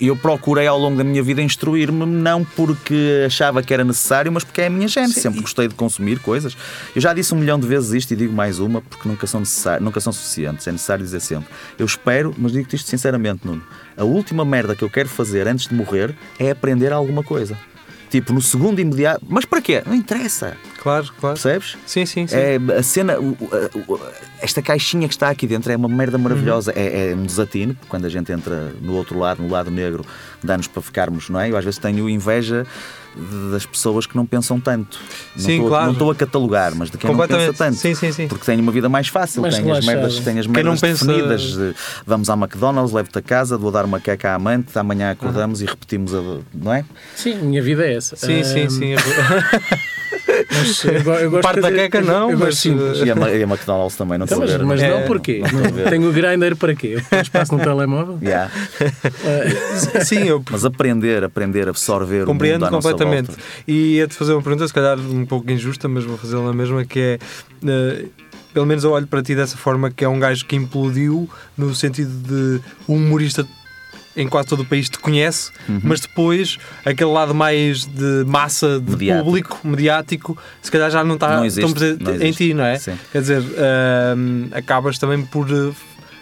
Eu procurei ao longo da minha vida instruir-me, não porque achava que era necessário, mas porque é a minha gente. Sim. Sempre gostei de consumir coisas. Eu já disse um milhão de vezes isto e digo mais uma, porque nunca são, nunca são suficientes. É necessário dizer sempre. Eu espero, mas digo-te isto sinceramente, Nuno. A última merda que eu quero fazer antes de morrer é aprender alguma coisa. Tipo, no segundo imediato. Mas para quê? Não interessa. Claro, claro. Percebes? Sim, sim, sim. É a cena, o- o- o- esta caixinha que está aqui dentro é uma merda maravilhosa. É, é um desatino, porque quando a gente entra no outro lado, no lado negro, dá-nos para ficarmos, não é? Eu às vezes tenho inveja das pessoas que não pensam tanto. Não Sim, estou, claro. Não estou a catalogar, mas de quem não pensa tanto. Sim, sim, sim. Porque tem uma vida mais fácil, Mais tem, as relaxada. merdas, tem as não merdas pensa- definidas. de, Vamos à McDonald's, levo-te a casa, vou dar uma queca à amante, amanhã acordamos e repetimos a. Não é? Sim, minha vida é essa. Sim, sim, Ahm, sim. Mas eu, go- eu gosto Parte de da queca não, eu mas, gosto simples. E a, e McDonald's também, não Então, estou a mas, ver. mas É. não porquê? Não. Tenho o grinder para quê? Eu espaço no telemóvel? Yeah. Sim, eu Mas aprender, aprender, absorver compreendo o mundo completamente. E ia-te fazer uma pergunta, se calhar um pouco injusta, mas vou fazê-la na mesma, que é. eh, pelo menos eu olho para ti dessa forma, que é um gajo que implodiu no sentido de um humorista em quase todo o país te conhece, Uhum. mas depois aquele lado mais de massa, de Mediático. público, mediático, se calhar já não está Não existe, tão presente em ti, não é? Sim. Quer dizer, hum, acabas também por, eh,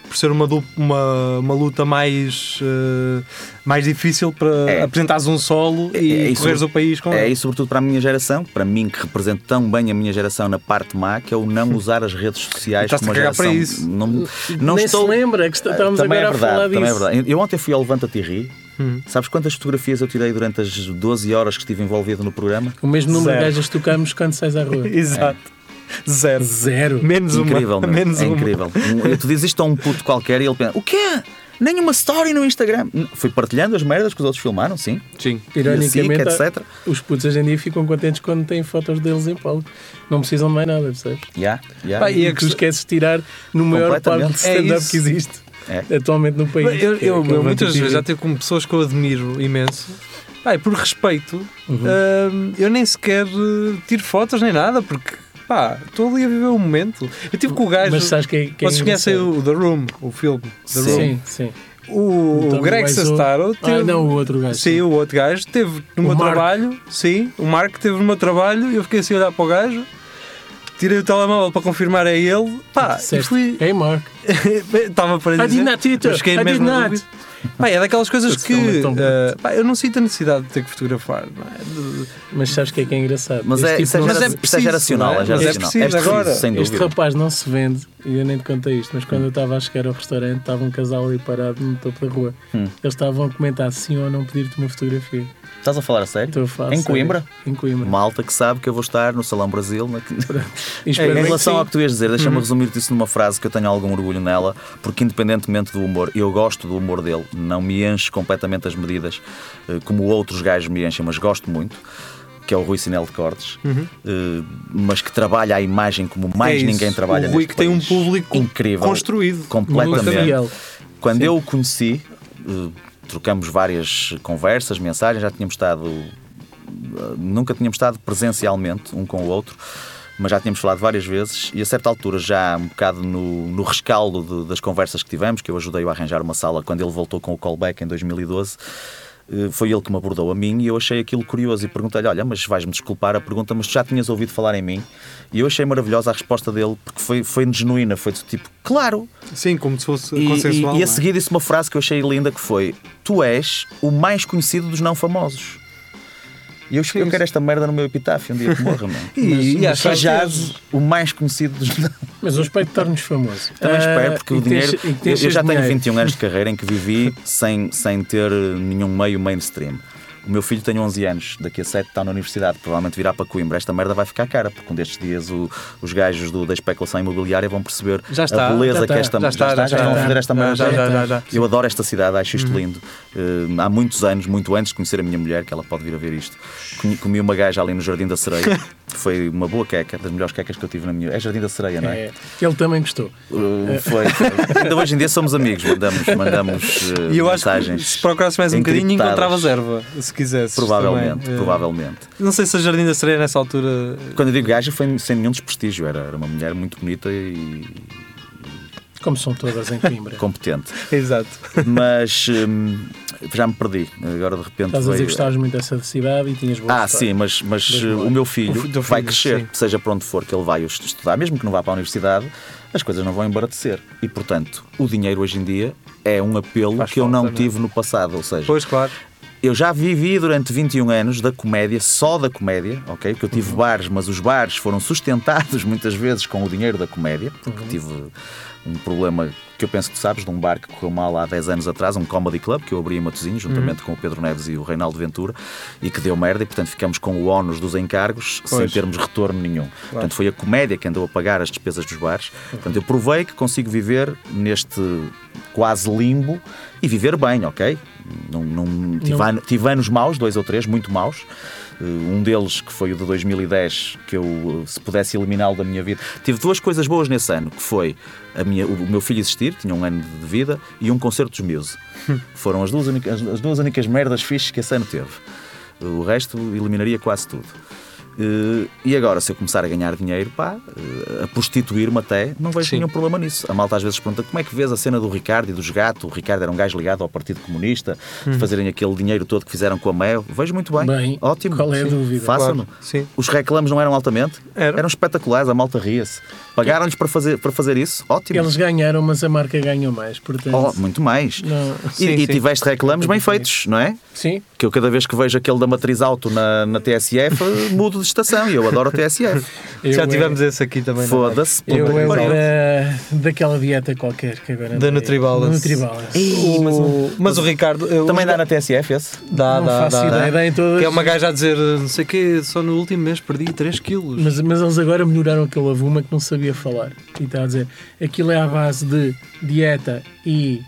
por ser uma, uma, uma luta mais, eh, mais difícil para É. apresentares um solo É- e é isso- correres o país com É ele. isso, sobretudo para a minha geração, para mim que represento tão bem a minha geração na parte má, que é o não usar as redes sociais como a geração. para isso. Não, não Nem estou. se lembra que está- estávamos também agora é verdade, a falar também é disso. verdade. Eu ontem fui ao Levanta-te e Ri. Hum. Sabes quantas fotografias eu tirei durante as 12 horas que estive envolvido no programa? O mesmo número Zero. de gajas que tocamos quando sais à rua. Exato. Zero. Zero. Menos incrível, uma. meu. Menos é uma. incrível. Tu dizes isto a um puto qualquer e ele pensa: o quê? Nenhuma story no Instagram. Fui partilhando as merdas que os outros filmaram, sim. Sim. Ironicamente, assim, etc. os putos hoje em dia ficam contentes quando têm fotos deles em palco. Não precisam de mais nada, percebes? Yeah, yeah. Pá, e a tu questão- esqueces de tirar no maior palco de. É stand-up isso. que existe É. atualmente no país. Eu, que é- eu- que é eu muitas vezes já tive com pessoas que eu admiro imenso. E por respeito, Uhum. hum, eu nem sequer eh, tiro fotos nem nada, porque pá, estou ali a viver o momento. Eu tive com o gajo. Mas sabes que é, que é Vocês conhecem o The Room, o filme The Room? Sim, sim. O, Então, Greg Sestaro Ah, teve. não, o outro gajo. Sim, o outro gajo esteve no O meu Mark. trabalho, sim, o Marco esteve no meu trabalho e eu fiquei assim a olhar para o gajo, tirei o telemóvel para confirmar é ele, pá, fui. Hey Mark, Estava para I dizer. did not fiquei I did not. Pá, é daquelas coisas que é eh, pá, eu não sinto a necessidade de ter que fotografar. Não é? De- Mas sabes o que é que é engraçado? Mas Este é, tipo é, não Mas é isso é preciso, geracional. é? É Mas é geracional. preciso agora. sem Este dúvida. rapaz não se vende, e eu nem te contei isto, mas quando eu estava a chegar ao restaurante, estava um casal ali parado no topo da rua. Hum. Eles estavam a comentar sim ou não pedir-te uma fotografia. Estás a falar a sério? Estou a falar Em sério. Coimbra? Em Coimbra. Malta que sabe que eu vou estar no Salão Brasil. na- É, Em relação sim. ao que tu ias dizer, deixa-me resumir-te isso numa frase que eu tenho algum orgulho nela, porque independentemente do humor, eu gosto do humor dele, não me enche completamente as medidas eh, como outros gajos me enchem, mas gosto muito. Que é o Rui Sinel de Cortes, eh, mas que trabalha a imagem como mais É ninguém trabalha O Rui que tem um público incrível, construído. Completamente. Quando eu o conheci, eh, trocamos várias conversas, mensagens, já tínhamos estado. eh, Nunca tínhamos estado presencialmente um com o outro, mas já tínhamos falado várias vezes e a certa altura, já um bocado no, no rescaldo de- das conversas que tivemos, que eu ajudei-o a arranjar uma sala quando ele voltou com o callback em 2012. eh, Foi ele que me abordou a mim e eu achei aquilo curioso e perguntei-lhe: Olha, mas vais-me desculpar a pergunta, mas tu já tinhas ouvido falar em mim? E eu achei maravilhosa a resposta dele porque foi, foi genuína, foi do tipo: Claro, Sim, como se fosse e, consensual. e, e a é? seguir disse uma frase que eu achei linda que foi Tu és o mais conhecido dos não famosos. E eu, eu quero esta merda no meu epitáfio um dia que morra, mano. E, Mas- acho que Sejas o mais conhecido dos não. Mas eu espero que tornes famoso. Também Ah, espero, porque e o que tens- dinheiro. que Eu, tens eu já tenho dinheiro. 21 anos de carreira em que vivi sem, sem ter nenhum meio mainstream. O meu filho tem 11 anos, daqui a 7 está na universidade, provavelmente virá para Coimbra. Esta merda vai ficar cara, porque um destes dias o- os gajos do- da especulação imobiliária vão perceber Já está, a beleza já que está, esta já está, já já estão a está. fazer esta merda. Já, já, já, já. Eu adoro esta cidade, acho Uhum. isto lindo. Eh, há muitos anos, muito antes de conhecer a minha mulher, que ela pode vir a ver isto, comi, uma gaja ali no Jardim da Sereia. Foi uma boa queca, das melhores quecas que eu tive na minha. É Jardim da Sereia, não é? É, ele também gostou. Uh, foi. Ainda hoje em dia somos amigos, mandamos, mandamos uh, E eu acho que mensagens. se procurasse mais um bocadinho encontravas erva, se quisesse. Provavelmente, provavelmente. Não sei se a Jardim da Sereia nessa altura. Quando eu digo gaja foi sem nenhum desprestígio, era, era uma mulher muito bonita e Como são todas em Coimbra. competente. Exato. Mas hum, já me perdi. Agora de repente. Estás a dizer veio- que gostavas muito dessa cidade e tinhas boa Ah, história. sim, mas, mas memórias. o meu filho, O vai filho, crescer, sim. seja para onde for que ele vai est- estudar, mesmo que não vá para a universidade, as coisas não vão embaratecer. E, portanto, o dinheiro hoje em dia é um apelo Faz que eu não é? tive no passado. Ou seja, Pois, claro. Eu já vivi durante 21 anos da comédia, só da comédia, ok? Porque eu tive bares, mas os bares foram sustentados muitas vezes com o dinheiro da comédia, porque tive um problema que eu penso que tu sabes, de um bar que correu mal há 10 anos atrás, um comedy club que eu abri em Matosinhos, juntamente com o Pedro Neves e o Reinaldo Ventura, e que deu merda, e portanto ficamos com o ónus dos encargos sem Pois. termos retorno nenhum. Portanto, foi a comédia que andou a pagar as despesas dos bares. Portanto, eu provei que consigo viver neste quase limbo e viver bem, ok? Não, não, tive, Não. ano- tive anos maus, dois ou três, muito maus. Uh, Um deles, que foi o de 2010, que eu, uh, se pudesse eliminá-lo da minha vida. Tive duas coisas boas nesse ano, que foi a minha, o meu filho existir, tinha um ano de vida, e um concerto dos Muse. Foram as duas, únicas, as duas únicas merdas fixes que esse ano teve. O resto eliminaria quase tudo. Eh, e agora, se eu começar a ganhar dinheiro, pá, eh, a prostituir-me até, não vejo Sim. nenhum problema nisso. A malta às vezes pergunta como é que vês a cena do Ricardo e dos gatos. O Ricardo era um gajo ligado ao Partido Comunista, de fazerem aquele dinheiro todo que fizeram com a Mel. Vejo muito bem. Bem, Ótimo. qual é a Sim. dúvida? Façam-no. Claro. Os reclamos não eram altamente? Eram. Eram espetaculares, a malta ria-se. Pagaram-lhes para fazer, para fazer isso? Ótimo. Eles ganharam, mas a marca ganhou mais. Portanto, Oh, muito mais. não, E, Sim, e sim. tiveste reclamos bem feitos, não é? sim, Que eu cada vez que vejo aquele da matriz auto na, na TSF mudo de estação e eu adoro a TSF. eu Já é- tivemos esse aqui também. é? Foda-se. Eu que é da, daquela dieta qualquer que agora Da Nutribalance. Nutribalance. Mas O- Mas o Ricardo. Também dá na TSF esse? Dá, não dá, faço dá. ideia, dá em todas. Que é uma gaja a dizer, não sei o quê, só no último mês perdi 3 quilos. Mas, mas eles agora melhoraram aquele avuma que não sabia falar. E está a dizer, aquilo é à base de dieta e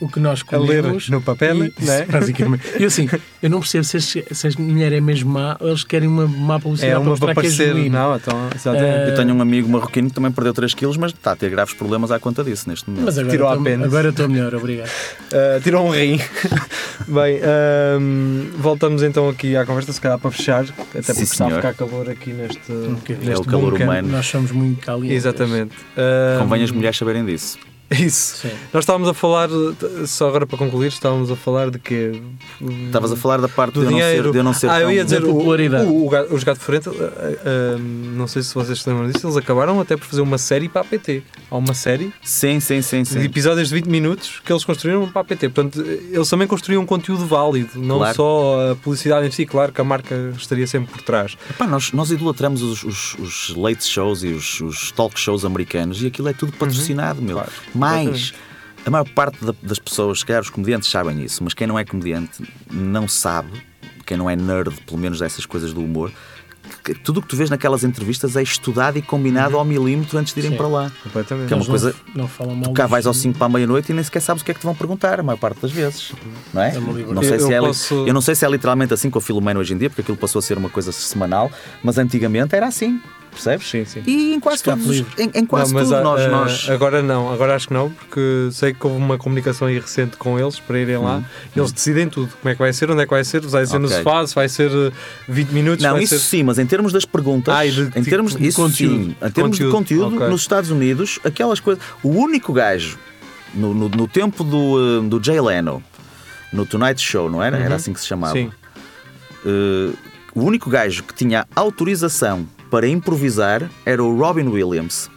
o que nós A ler comemos. no papel, e, né? Basicamente. E assim, eu não percebo se, este- se a mulher é mesmo má ou eles querem uma má publicidade é uma para mostrar que é parecer. Não, então, exatamente. Eh, Eu tenho um amigo marroquino que também perdeu 3 quilos, mas está a ter graves problemas à conta disso neste momento. Mas agora Tirou estou- apenas. agora estou melhor, obrigado. Uh, tirou um rim. Bem, um, voltamos então aqui à conversa, se calhar para fechar, até porque Sim, está a ficar calor aqui neste, bocadinho. neste É o calor bunker. humano. Nós somos muito calientes. Exatamente. Um, Convém as mulheres saberem disso. Isso. Sim. Nós estávamos a falar, só agora para concluir, estávamos a falar de quê? Estavas a falar da parte do de eu, não dinheiro. ser, de eu não ser ah, eu ia dizer, Da o, popularidade. o, o, Ga- os Gato Frente, uh, uh, não sei se vocês se lembram disso, eles acabaram até por fazer uma série para a PT. Há uma série Sim, sim, sim, de sim. episódios de 20 minutos que eles construíram para a PT. Portanto, eles também construíam um conteúdo válido, não Claro. só a publicidade em si, claro que a marca estaria sempre por trás. Epá, nós, nós idolatramos os, os, os late shows e os, os talk shows americanos e aquilo é tudo patrocinado, meu. Uhum. Claro, Mais, a maior parte da- das pessoas, se calhar os comediantes sabem isso, mas quem não é comediante não sabe, quem não é nerd, pelo menos dessas coisas do humor, tudo o que tu vês naquelas entrevistas é estudado e combinado ao milímetro antes de irem Sim. para lá. Completamente. Que é uma Eles coisa- Não, não falam mal Tu cá vais ao 5 para a meia-noite e nem sequer sabes o que é que te vão perguntar, a maior parte das vezes. Não é? É. Não sei Eu- se eu é posso- eu não sei se é literalmente assim com a Filomena hoje em dia, porque aquilo passou a ser uma coisa semanal, mas antigamente era assim, percebes? Sim, sim. E em quase Escape todos, livre. em, em quase Não, mas tudo a- nós, a- nós Agora não, agora acho que não, porque sei que houve uma comunicação aí recente com eles para irem lá. Eles decidem tudo: como é que vai ser, onde é que vai ser, se vai ser no Hum. Ok. sofá, se vai ser eh, 20 minutos. Não, vai isso ser... sim, mas em termos das perguntas, Ah, de- em termos de isso conteúdo. sim, em termos de Conteúdo, conteúdo, ok. nos Estados Unidos, aquelas coisas. O único gajo no, no, no tempo do, eh, do Jay Leno, no Tonight Show, não era? Era assim que se chamava. Sim. Eh, o único gajo que tinha autorização para improvisar era o Robin Williams.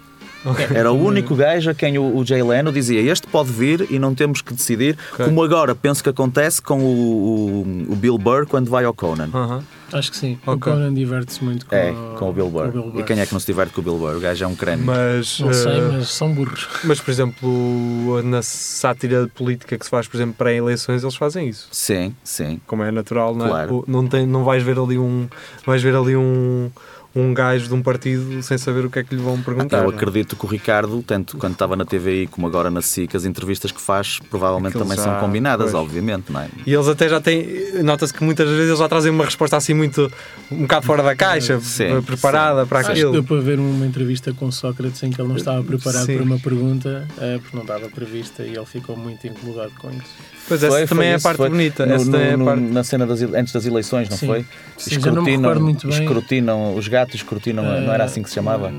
Era o único gajo a quem o, o Jay Leno dizia este pode vir e não temos que decidir, Ok. como agora penso que acontece com o, o- o Bill Burr quando vai ao Conan. Aham. Acho que sim. Ok. O Conan diverte-se muito com, É, com o Bill Burr. com o Bill E quem é que não se diverte com o Bill Burr? O gajo é um crânio. Mas, Não sei, eh, mas são burros. mas, por exemplo, na sátira política que se faz, por exemplo, para eleições, eles fazem isso. Sim, sim. Como é natural, não é? Claro. Não, tem, não vais ver ali um. Vais ver ali um. Um gajo de um partido sem saber o que é que lhe vão perguntar. Eu é? acredito que o Ricardo, tanto quando estava na TVI como agora na SIC, as entrevistas que faz provavelmente Aquilo também já- são combinadas, pois. obviamente, não é? E eles até já têm. Nota-se que muitas vezes eles já trazem uma resposta assim muito. um bocado fora da caixa, Sim, preparada para Acho que aquilo. deu para ver uma entrevista com Sócrates em que ele não estava preparado Sim. para uma pergunta, eh, porque não estava prevista e ele ficou muito incomodado com isso. Pois essa Foi- também foi é a parte foi. bonita. No- essa também é a no- parte. Na cena das, antes das eleições, não Sim. foi? Sim, já não me recordo muito bem. escrutinam, os gatos escrutinam, não era assim que se chamava?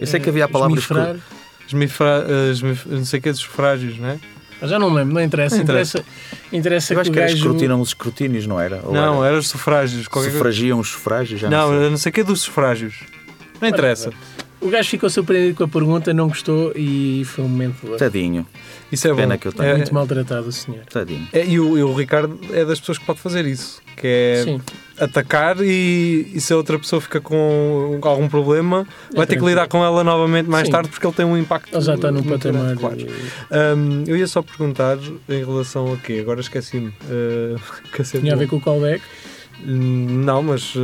Eu sei que havia a palavra Esmifrar. Esmifra, eh, esmif- não sei o que dos sufrágios, não é? Mas já não lembro, não interessa. Não interessa. Interessa, interessa Eu que acho o que era gajo. escrutinam os escrutínios, não era? Ou não, era? era os sufrágios. qualquer. Sufragiam os sufrágios? Já Não, não, sei. não sei o que dos sufrágios. Não interessa. O gajo ficou surpreendido com a pergunta, não gostou e foi um momento de. Tadinho, Isso é bom. Pena que eu tenho. É- Muito maltratado o senhor. tadinho. é- e, o, e o Ricardo é das pessoas que pode fazer isso. Que é Sim. Atacar e, e se a outra pessoa fica com algum problema, vai ter que lidar com ela novamente mais Sim. tarde porque ele tem um impacto. Ele já está num muito patamar. grande, claro. eh, Hum, eu ia só perguntar em relação a quê? Agora esqueci-me. Uh, é Tinha a ver com o callback. Hum, Não, mas uh,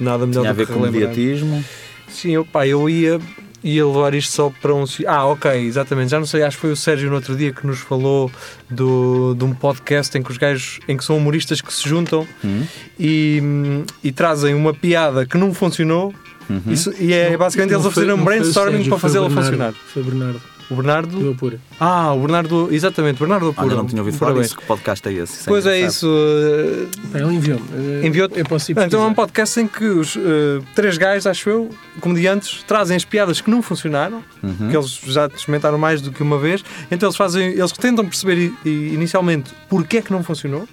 nada melhor Tinha a do ver que com relembrar. mediatismo. Sim, eu, pá, eu ia, ia levar isto só para um. Ah, ok, exatamente. Já não sei, acho que foi o Sérgio no outro dia que nos falou do, de um podcast em que os gajos, em que são humoristas que se juntam Hum? e, e trazem uma piada que não funcionou. Uhum. Isso, e é basicamente eles Não a fazerem foi- um brainstorming Sérgio, para fazê-la funcionar. Foi Bernardo, O Bernardo. do Apura. Ah, o Bernardo. Exatamente, Bernardo Apura. Olha, não tinha ouvido falar disso. Que podcast é esse? Isso Pois é isso. uh, Ele enviou-me. eh, Enviou-te? Eu posso ir Ah, Então é um pesquisar. podcast em que os uh, três gajos, acho eu, comediantes, trazem as piadas que não funcionaram, Uhum. que eles já experimentaram mais do que uma vez, então eles fazem, eles tentam perceber inicialmente porque é que não funcionou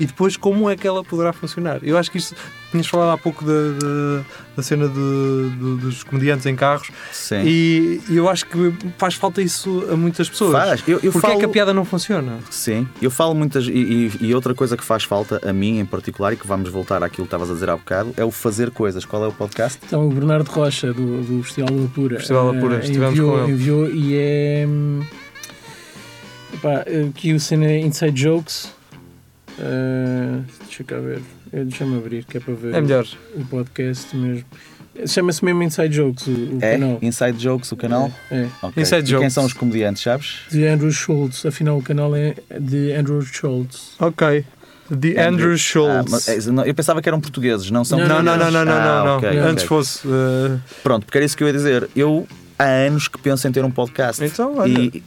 e depois como é que ela poderá funcionar. Eu acho que isto, tinhas falado há pouco da, da, da cena de- de- dos comediantes em carros Sim. e, e eu acho que faz falta isso a muitas pessoas. Faz. Eu, eu Porque falo... é que a piada não funciona? Sim, eu falo muitas. E, e- e outra coisa que faz falta a mim em particular, e que vamos voltar àquilo que estavas a dizer há bocado, é o fazer coisas. Qual é o podcast? Então, o Bernardo Rocha, do, do Festival do Apura, Festival do Apura, eh, estivemos enviou, com ele. enviou e é. hum, Epá, aqui o cena Inside Jokes. Eh, deixa cá ver. Deixa-me abrir, que é para ver É melhor. o podcast mesmo. Chama-se mesmo Inside Jokes, o, o É? canal. Inside Jokes, o canal? É. Ok. Inside E quem Jokes. são os comediantes, sabes? De Andrew Schultz, afinal o canal é de Andrew Schultz. Ok. The Andrew, Ah, Schultz. mas, é, eu pensava que eram portugueses, não são Não, Não, não, não, não, não, Ah, não, não. ok, ok. Antes fosse. uh, Pronto, porque era isso que eu ia dizer. Eu há anos que penso em ter um podcast. Então, olha. E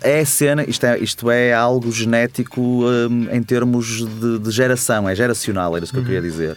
é cena, isto é, isto é algo genético hum, em termos de, de geração, é geracional, era isso que eu Uhum. queria dizer.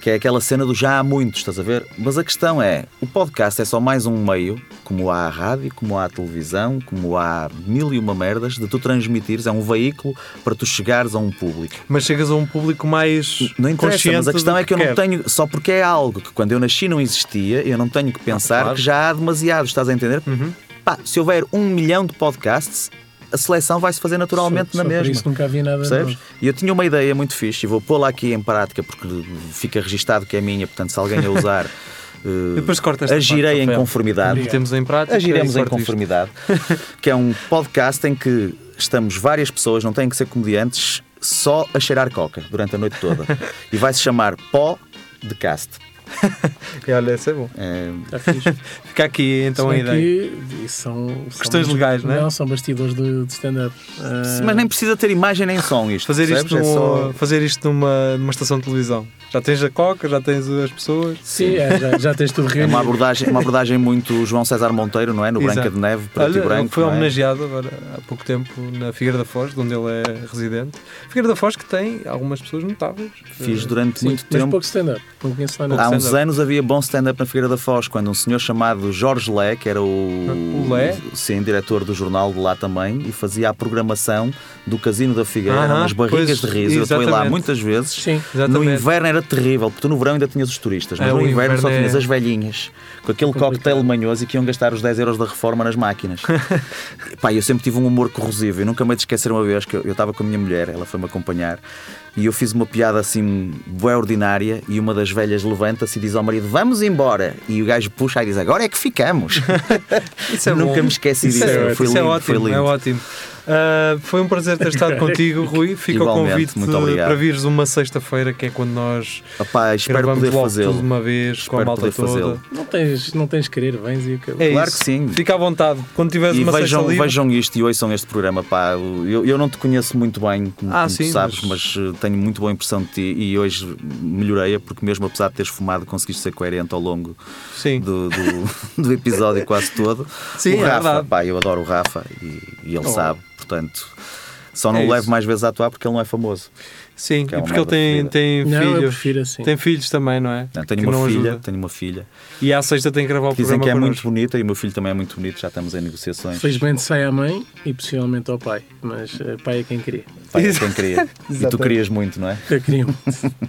Que é aquela cena do já há muitos, estás a ver? Mas a questão é: o podcast é só mais um meio, como há a rádio, como há a televisão, como há mil e uma merdas, de tu transmitires, é um veículo para tu chegares a um público. mas chegas a um público mais Não interessa, mas a questão do é que eu não quer. tenho, só porque é algo que quando eu nasci não existia, eu não tenho que pensar claro. que já há demasiados, estás a entender? Uhum. Pá, se houver um milhão de podcasts, a seleção vai se fazer naturalmente Só- na só mesma. Por isso nunca havia nada Percebes? E eu tinha uma ideia muito fixe e vou pô-la aqui em prática porque fica registado que é minha, portanto, se alguém a usar, eh, Depois corta agirei parte, em conformidade. Metemos em prática. Agiremos em conformidade, que é um podcast em que estamos várias pessoas, não têm que ser comediantes, só a cheirar coca durante a noite toda. E vai se chamar Pó de Cast. E olha, isso é bom. É, fixe. Fica aqui então a ideia. são, são Questões legais, não é? Não, são bastidores de, de stand-up. Ah, mas nem precisa ter imagem nem som isto. Fazer isto? É num- só- fazer isto numa, numa estação de televisão. Já tens a coca, já tens as pessoas. Sim, é, já, já tens tudo É reunido. uma abordagem, uma abordagem muito João César Monteiro, não é? No Branca Exato. de Neve, preto Olha, e branco. foi é? homenageado agora há pouco tempo na Figueira da Foz, de onde ele é residente. Figueira da Foz que tem algumas pessoas notáveis. Fiz durante Sim, muito mas tempo. pouco stand-up. Não conheço lá nada. Há uns anos havia bom stand-up na Figueira da Foz, quando um senhor chamado Jorge Lé, que era o, O Lé? sim, diretor do jornal de lá também, e fazia a programação do Casino da Figueira, Aham, nas barrigas pois, de riso. Eu fui lá muitas vezes. Sim. No inverno era terrível, porque tu no verão ainda tinhas os turistas, mas É, no inverno, inverno só é- tinhas as velhinhas, com aquele Complicado. coquetel manhoso e que iam gastar os 10 euros da reforma nas máquinas. Pá, eu sempre tive um humor corrosivo, eu nunca me esquecer uma vez que eu eu estava com a minha mulher, ela foi-me acompanhar, e eu fiz uma piada assim, bué ordinária, e uma das velhas levanta-se e diz ao marido, vamos embora, e o gajo puxa e diz, agora é que ficamos. Isso é nunca bom. me esqueci Isso disso, é, foi isso lindo, é ótimo, foi lindo. é ótimo. Ah, foi um prazer ter estado contigo, Rui. Fica o convite muito obrigado. para vires uma sexta-feira, que é quando nós Opá, espero poder fazê-lo. de uma vez, com a Espero malta poder toda. Não tens, não tens querer, vens e acabou. É Claro isso. que sim. Fica à vontade. Quando tiveres E uma vejam, sexta livre, vejam isto e ouçam este programa, pá. Eu, eu não te conheço muito bem, como, Ah, como sim, tu sabes, mas- mas... eh, tenho muito boa impressão de ti e hoje melhorei-a porque mesmo apesar de teres fumado conseguiste ser coerente ao longo sim. do, do, do episódio quase todo. Sim, o é Rafa, pá, eu adoro o Rafa e, e ele Oh. sabe, portanto, só não É o levo mais vezes a atuar porque ele não é famoso. Sim, Que é e porque ele tem, tem Não, eu filhos. prefiro assim. Tem filhos também, não é? Não, tenho Que uma não filha, ajuda. tenho uma filha. E à sexta tem que gravar o Dizem programa que é muito bonita e o meu filho também é muito bonito, já estamos em negociações. Felizmente sai à mãe e possivelmente ao pai, mas eh, pai é quem queria. Pai, é quem queria. E tu querias muito, não é? Eu queria um.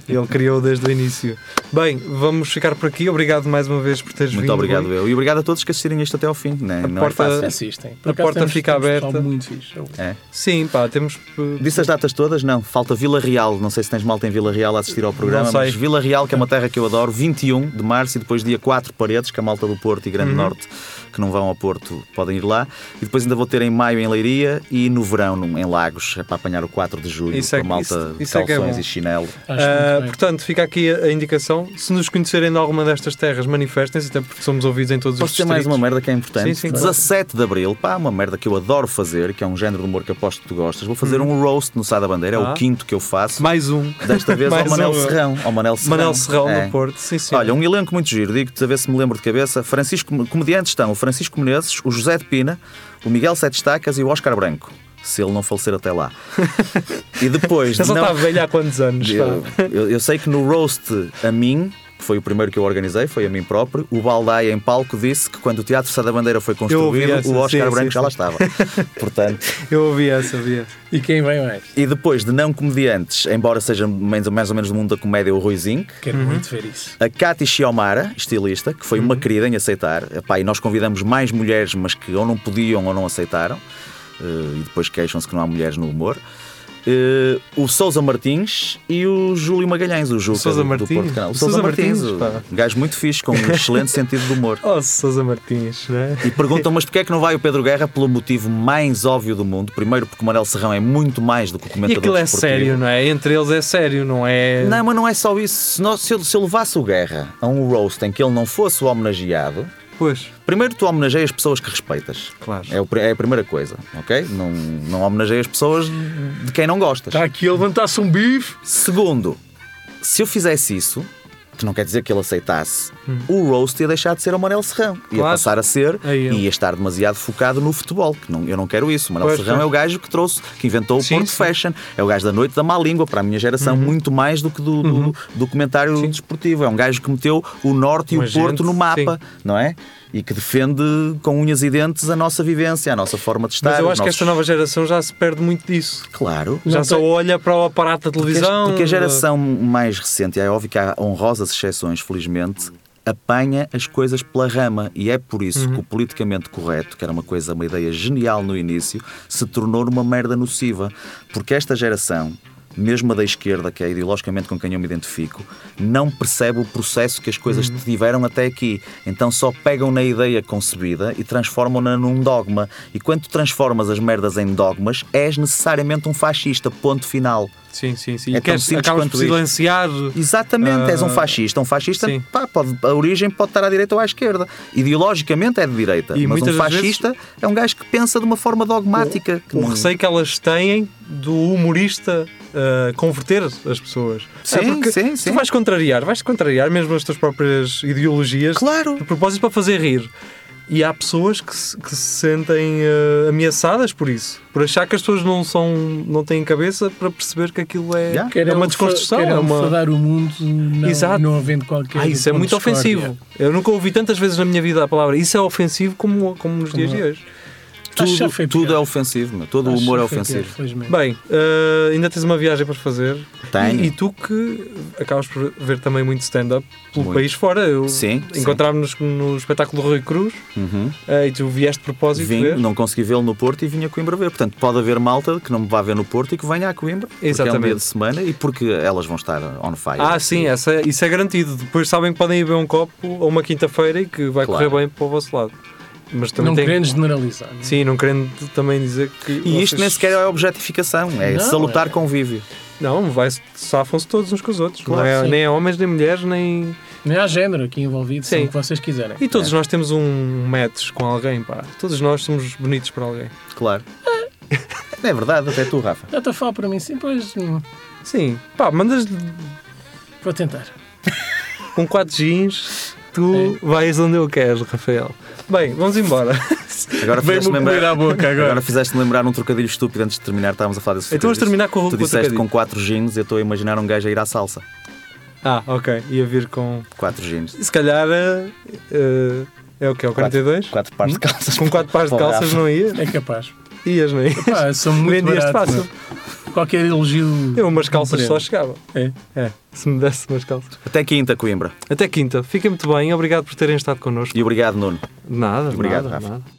Ele criou desde o início. Bem, vamos ficar por aqui. Obrigado mais uma vez por teres Muito vindo. obrigado Rui. eu. E obrigado a todos que assistirem isto até ao fim. Né? A Não porta- é fácil. Assistem. A porta temos- fica temos aberta. muito fixe. É. Sim, pá, temos. uh, Disse as datas todas? Não. Falta Vila Real. Não sei se tens malta em Vila Real a assistir ao programa, Não sei. mas Vila Real, que é uma terra que eu adoro, 21 de março e depois dia 4 Paredes, que é a malta do Porto e Uhum. Grande Norte que não vão ao Porto podem ir lá. E depois ainda vou ter em maio em Leiria e no verão em Lagos, é para apanhar o 4 de julho, Isso é com a malta isso- de isso é é calções bom. e chinelo. Ah, bem. portanto, fica aqui a, a indicação. Se nos conhecerem de alguma destas terras, manifestem-se, até porque somos ouvidos em todos Posso os dizer mais distritos. uma merda que é importante? Sim, sim. 17 de Abril, pá, uma merda que eu adoro fazer, que é um género de humor que aposto que tu gostas. Vou fazer um roast no Sá da Bandeira, é Uhum. Ah. o quinto que eu faço. Mais um. Desta vez ao Mais Manel um. Serrão. Ao Manel Serrão. Manel Serrão É. no Porto. Sim, sim. Olha, um elenco muito giro, digo-te a ver se me lembro de cabeça. Francisco, comediantes estão o Francisco Menezes, o José de Pina, o Miguel Sete Estacas e o Oscar Branco. Se ele não falecer até lá. E depois. Só não- está velho há quantos anos? eu, eu- eu sei que no roast a mim, foi o primeiro que eu organizei, foi a mim próprio, o Baldaia em palco disse que quando o Teatro Sá da Bandeira foi construído, essa, o Oscar sim, Branco sim, já lá estava. Portanto, Eu ouvi essa, ouvi essa. E quem vem mais? e depois de não comediantes, embora seja mais, mais ou menos do mundo da comédia, o Ruizinho, Quero Uhum. muito ver isso. a Cati Chiomara, estilista, que foi uma querida em aceitar. Epá, e nós convidamos mais mulheres, mas que ou não podiam ou não aceitaram. Eh, e depois queixam-se que não há mulheres no humor. Eh, o Sousa Martins e o Júlio Magalhães, o Sousa do, do? Porto Canal. O Sousa Sousa Martins, Martins, um gajo muito fixe, com um excelente sentido de humor. Oh, Sousa Martins, né? E perguntam, mas porquê é que não vai o Pedro Guerra? Pelo motivo mais óbvio do mundo. Primeiro, porque o Manel Serrão é muito mais do que o E comentador aquilo é desportivo. sério, não é? Entre eles é sério, não é? Não, mas não é só isso. Se, nós- se eu, se eu levasse o Guerra a um roast em que ele não fosse o homenageado, Pois, primeiro tu homenageias pessoas que respeitas. claro. É, o é a primeira coisa, ok? Não, não homenageias pessoas de quem não gostas. Está aqui a levantar-se um bife. Segundo, se eu fizesse isso, que não quer dizer que ele aceitasse, o roast ia deixar de ser o Manel Serrão. Ia Hum. Claro. passar a ser É e ia estar demasiado focado no futebol. Que não, eu não quero isso. O Manel Pois, Serrão pois. é o gajo que trouxe, que inventou o Sim, Porto sim. Fashion. É o gajo da noite da má língua, para a minha geração, muito mais do que do, do, do comentário Sim. desportivo. É um gajo que meteu o Norte e Um o Porto agente, no mapa, não é? E que defende com unhas e dentes a nossa vivência, a nossa forma de estar. Mas eu acho que nossos- esta nova geração já se perde muito disso. Claro. Já só tem- olha para o aparato da televisão. porque a geração mais recente, é óbvio que há honrosas exceções, felizmente, apanha as coisas pela rama e é por isso Uhum. que o politicamente correto, que era uma coisa, uma ideia genial no início, se tornou numa merda nociva. Porque esta geração, mesmo a da esquerda, que é ideologicamente com quem eu me identifico, não percebe o processo que as coisas Uhum. tiveram até aqui. Então só pegam na ideia concebida e transformam-na num dogma. E quando tu transformas as merdas em dogmas, és necessariamente um fascista. Ponto final. Sim, sim, sim. É E queres, acabas por silenciar. Exatamente, és um Ah, fascista. Um fascista, sim. pá, pode- a origem pode estar à direita ou à esquerda. Ideologicamente é de direita. E mas um fascista é um gajo que pensa de uma forma dogmática. O não- receio que elas têm do humorista uh, converter as pessoas. Sim, É porque sim, se sim. Tu vais contrariar, vais contrariar mesmo as tuas próprias ideologias Claro. de propósito para fazer rir. E há pessoas que se, que se sentem uh, ameaçadas por isso, por achar que as pessoas não, são, não têm cabeça para perceber que aquilo é, Yeah. é uma desconstrução. Querem É uma... o mundo não, Exato. não havendo qualquer Ah, isso é ponto muito ofensivo. Eu nunca ouvi tantas vezes na minha vida a palavra isso é ofensivo como, como nos dias de hoje. Tudo, tudo pior. é ofensivo, meu. todo o humor é pior, ofensivo. felizmente. Bem, uh, ainda tens uma viagem para fazer. Tenho. E, e tu que acabas por ver também muito stand-up pelo Muito. país fora. Eu Sim. Encontrámos-nos no espetáculo do Rui Cruz Uhum. uh, e tu vieste de propósito Vim, ver. não consegui vê-lo no Porto e vim a Coimbra ver. Portanto, pode haver malta que não me vá ver no Porto e que venha a Coimbra. Porque é um Exatamente. dia de semana e porque elas vão estar on fire. Ah, sim, essa, é- isso é garantido. Depois sabem que podem ir ver um copo a uma quinta-feira e que vai Claro. correr bem para o vosso lado. Mas também Não tem... querendo generalizar. não é? Sim, não querendo também dizer que. E isto vocês- nem sequer é objetificação, é Não, salutar é- convívio. Não, vai safam-se todos uns com os outros. Claro, não é, nem é homens, nem mulheres, nem. Nem há género aqui envolvido, Sim. o que vocês quiserem. E todos nós temos um match com alguém, pá. Todos nós somos bonitos para alguém. Claro. É verdade, até tu, Rafa. Já estou a falar para mim, sim, pois hum, Sim, pá, mandas vou tentar. com quatro jeans, Tu vais onde eu quero, Rafael. Bem, vamos embora. Agora comer lembrar, à boca agora. agora lembrar um trocadilho estúpido antes de terminar. Estávamos a falar desse Então vamos terminar com o Tu disseste com 4 jeans, eu estou a imaginar um gajo a ir à salsa. Ah, ok. Ia vir com. 4 jeans. Se calhar. eh, é o que? É o 42? 4 pares de calças. Com 4 pares de calças não ia? É capaz. Ias, não ias? São muito Vendias baratos. fácil. meu. Qualquer elogio. Eu umas calças só chegava. É. É, se me desse umas calças. Até quinta, Coimbra. Até quinta. Fiquem muito bem. Obrigado por terem estado connosco. E obrigado, Nuno. Nada, Obrigado, nada, Rafa. nada.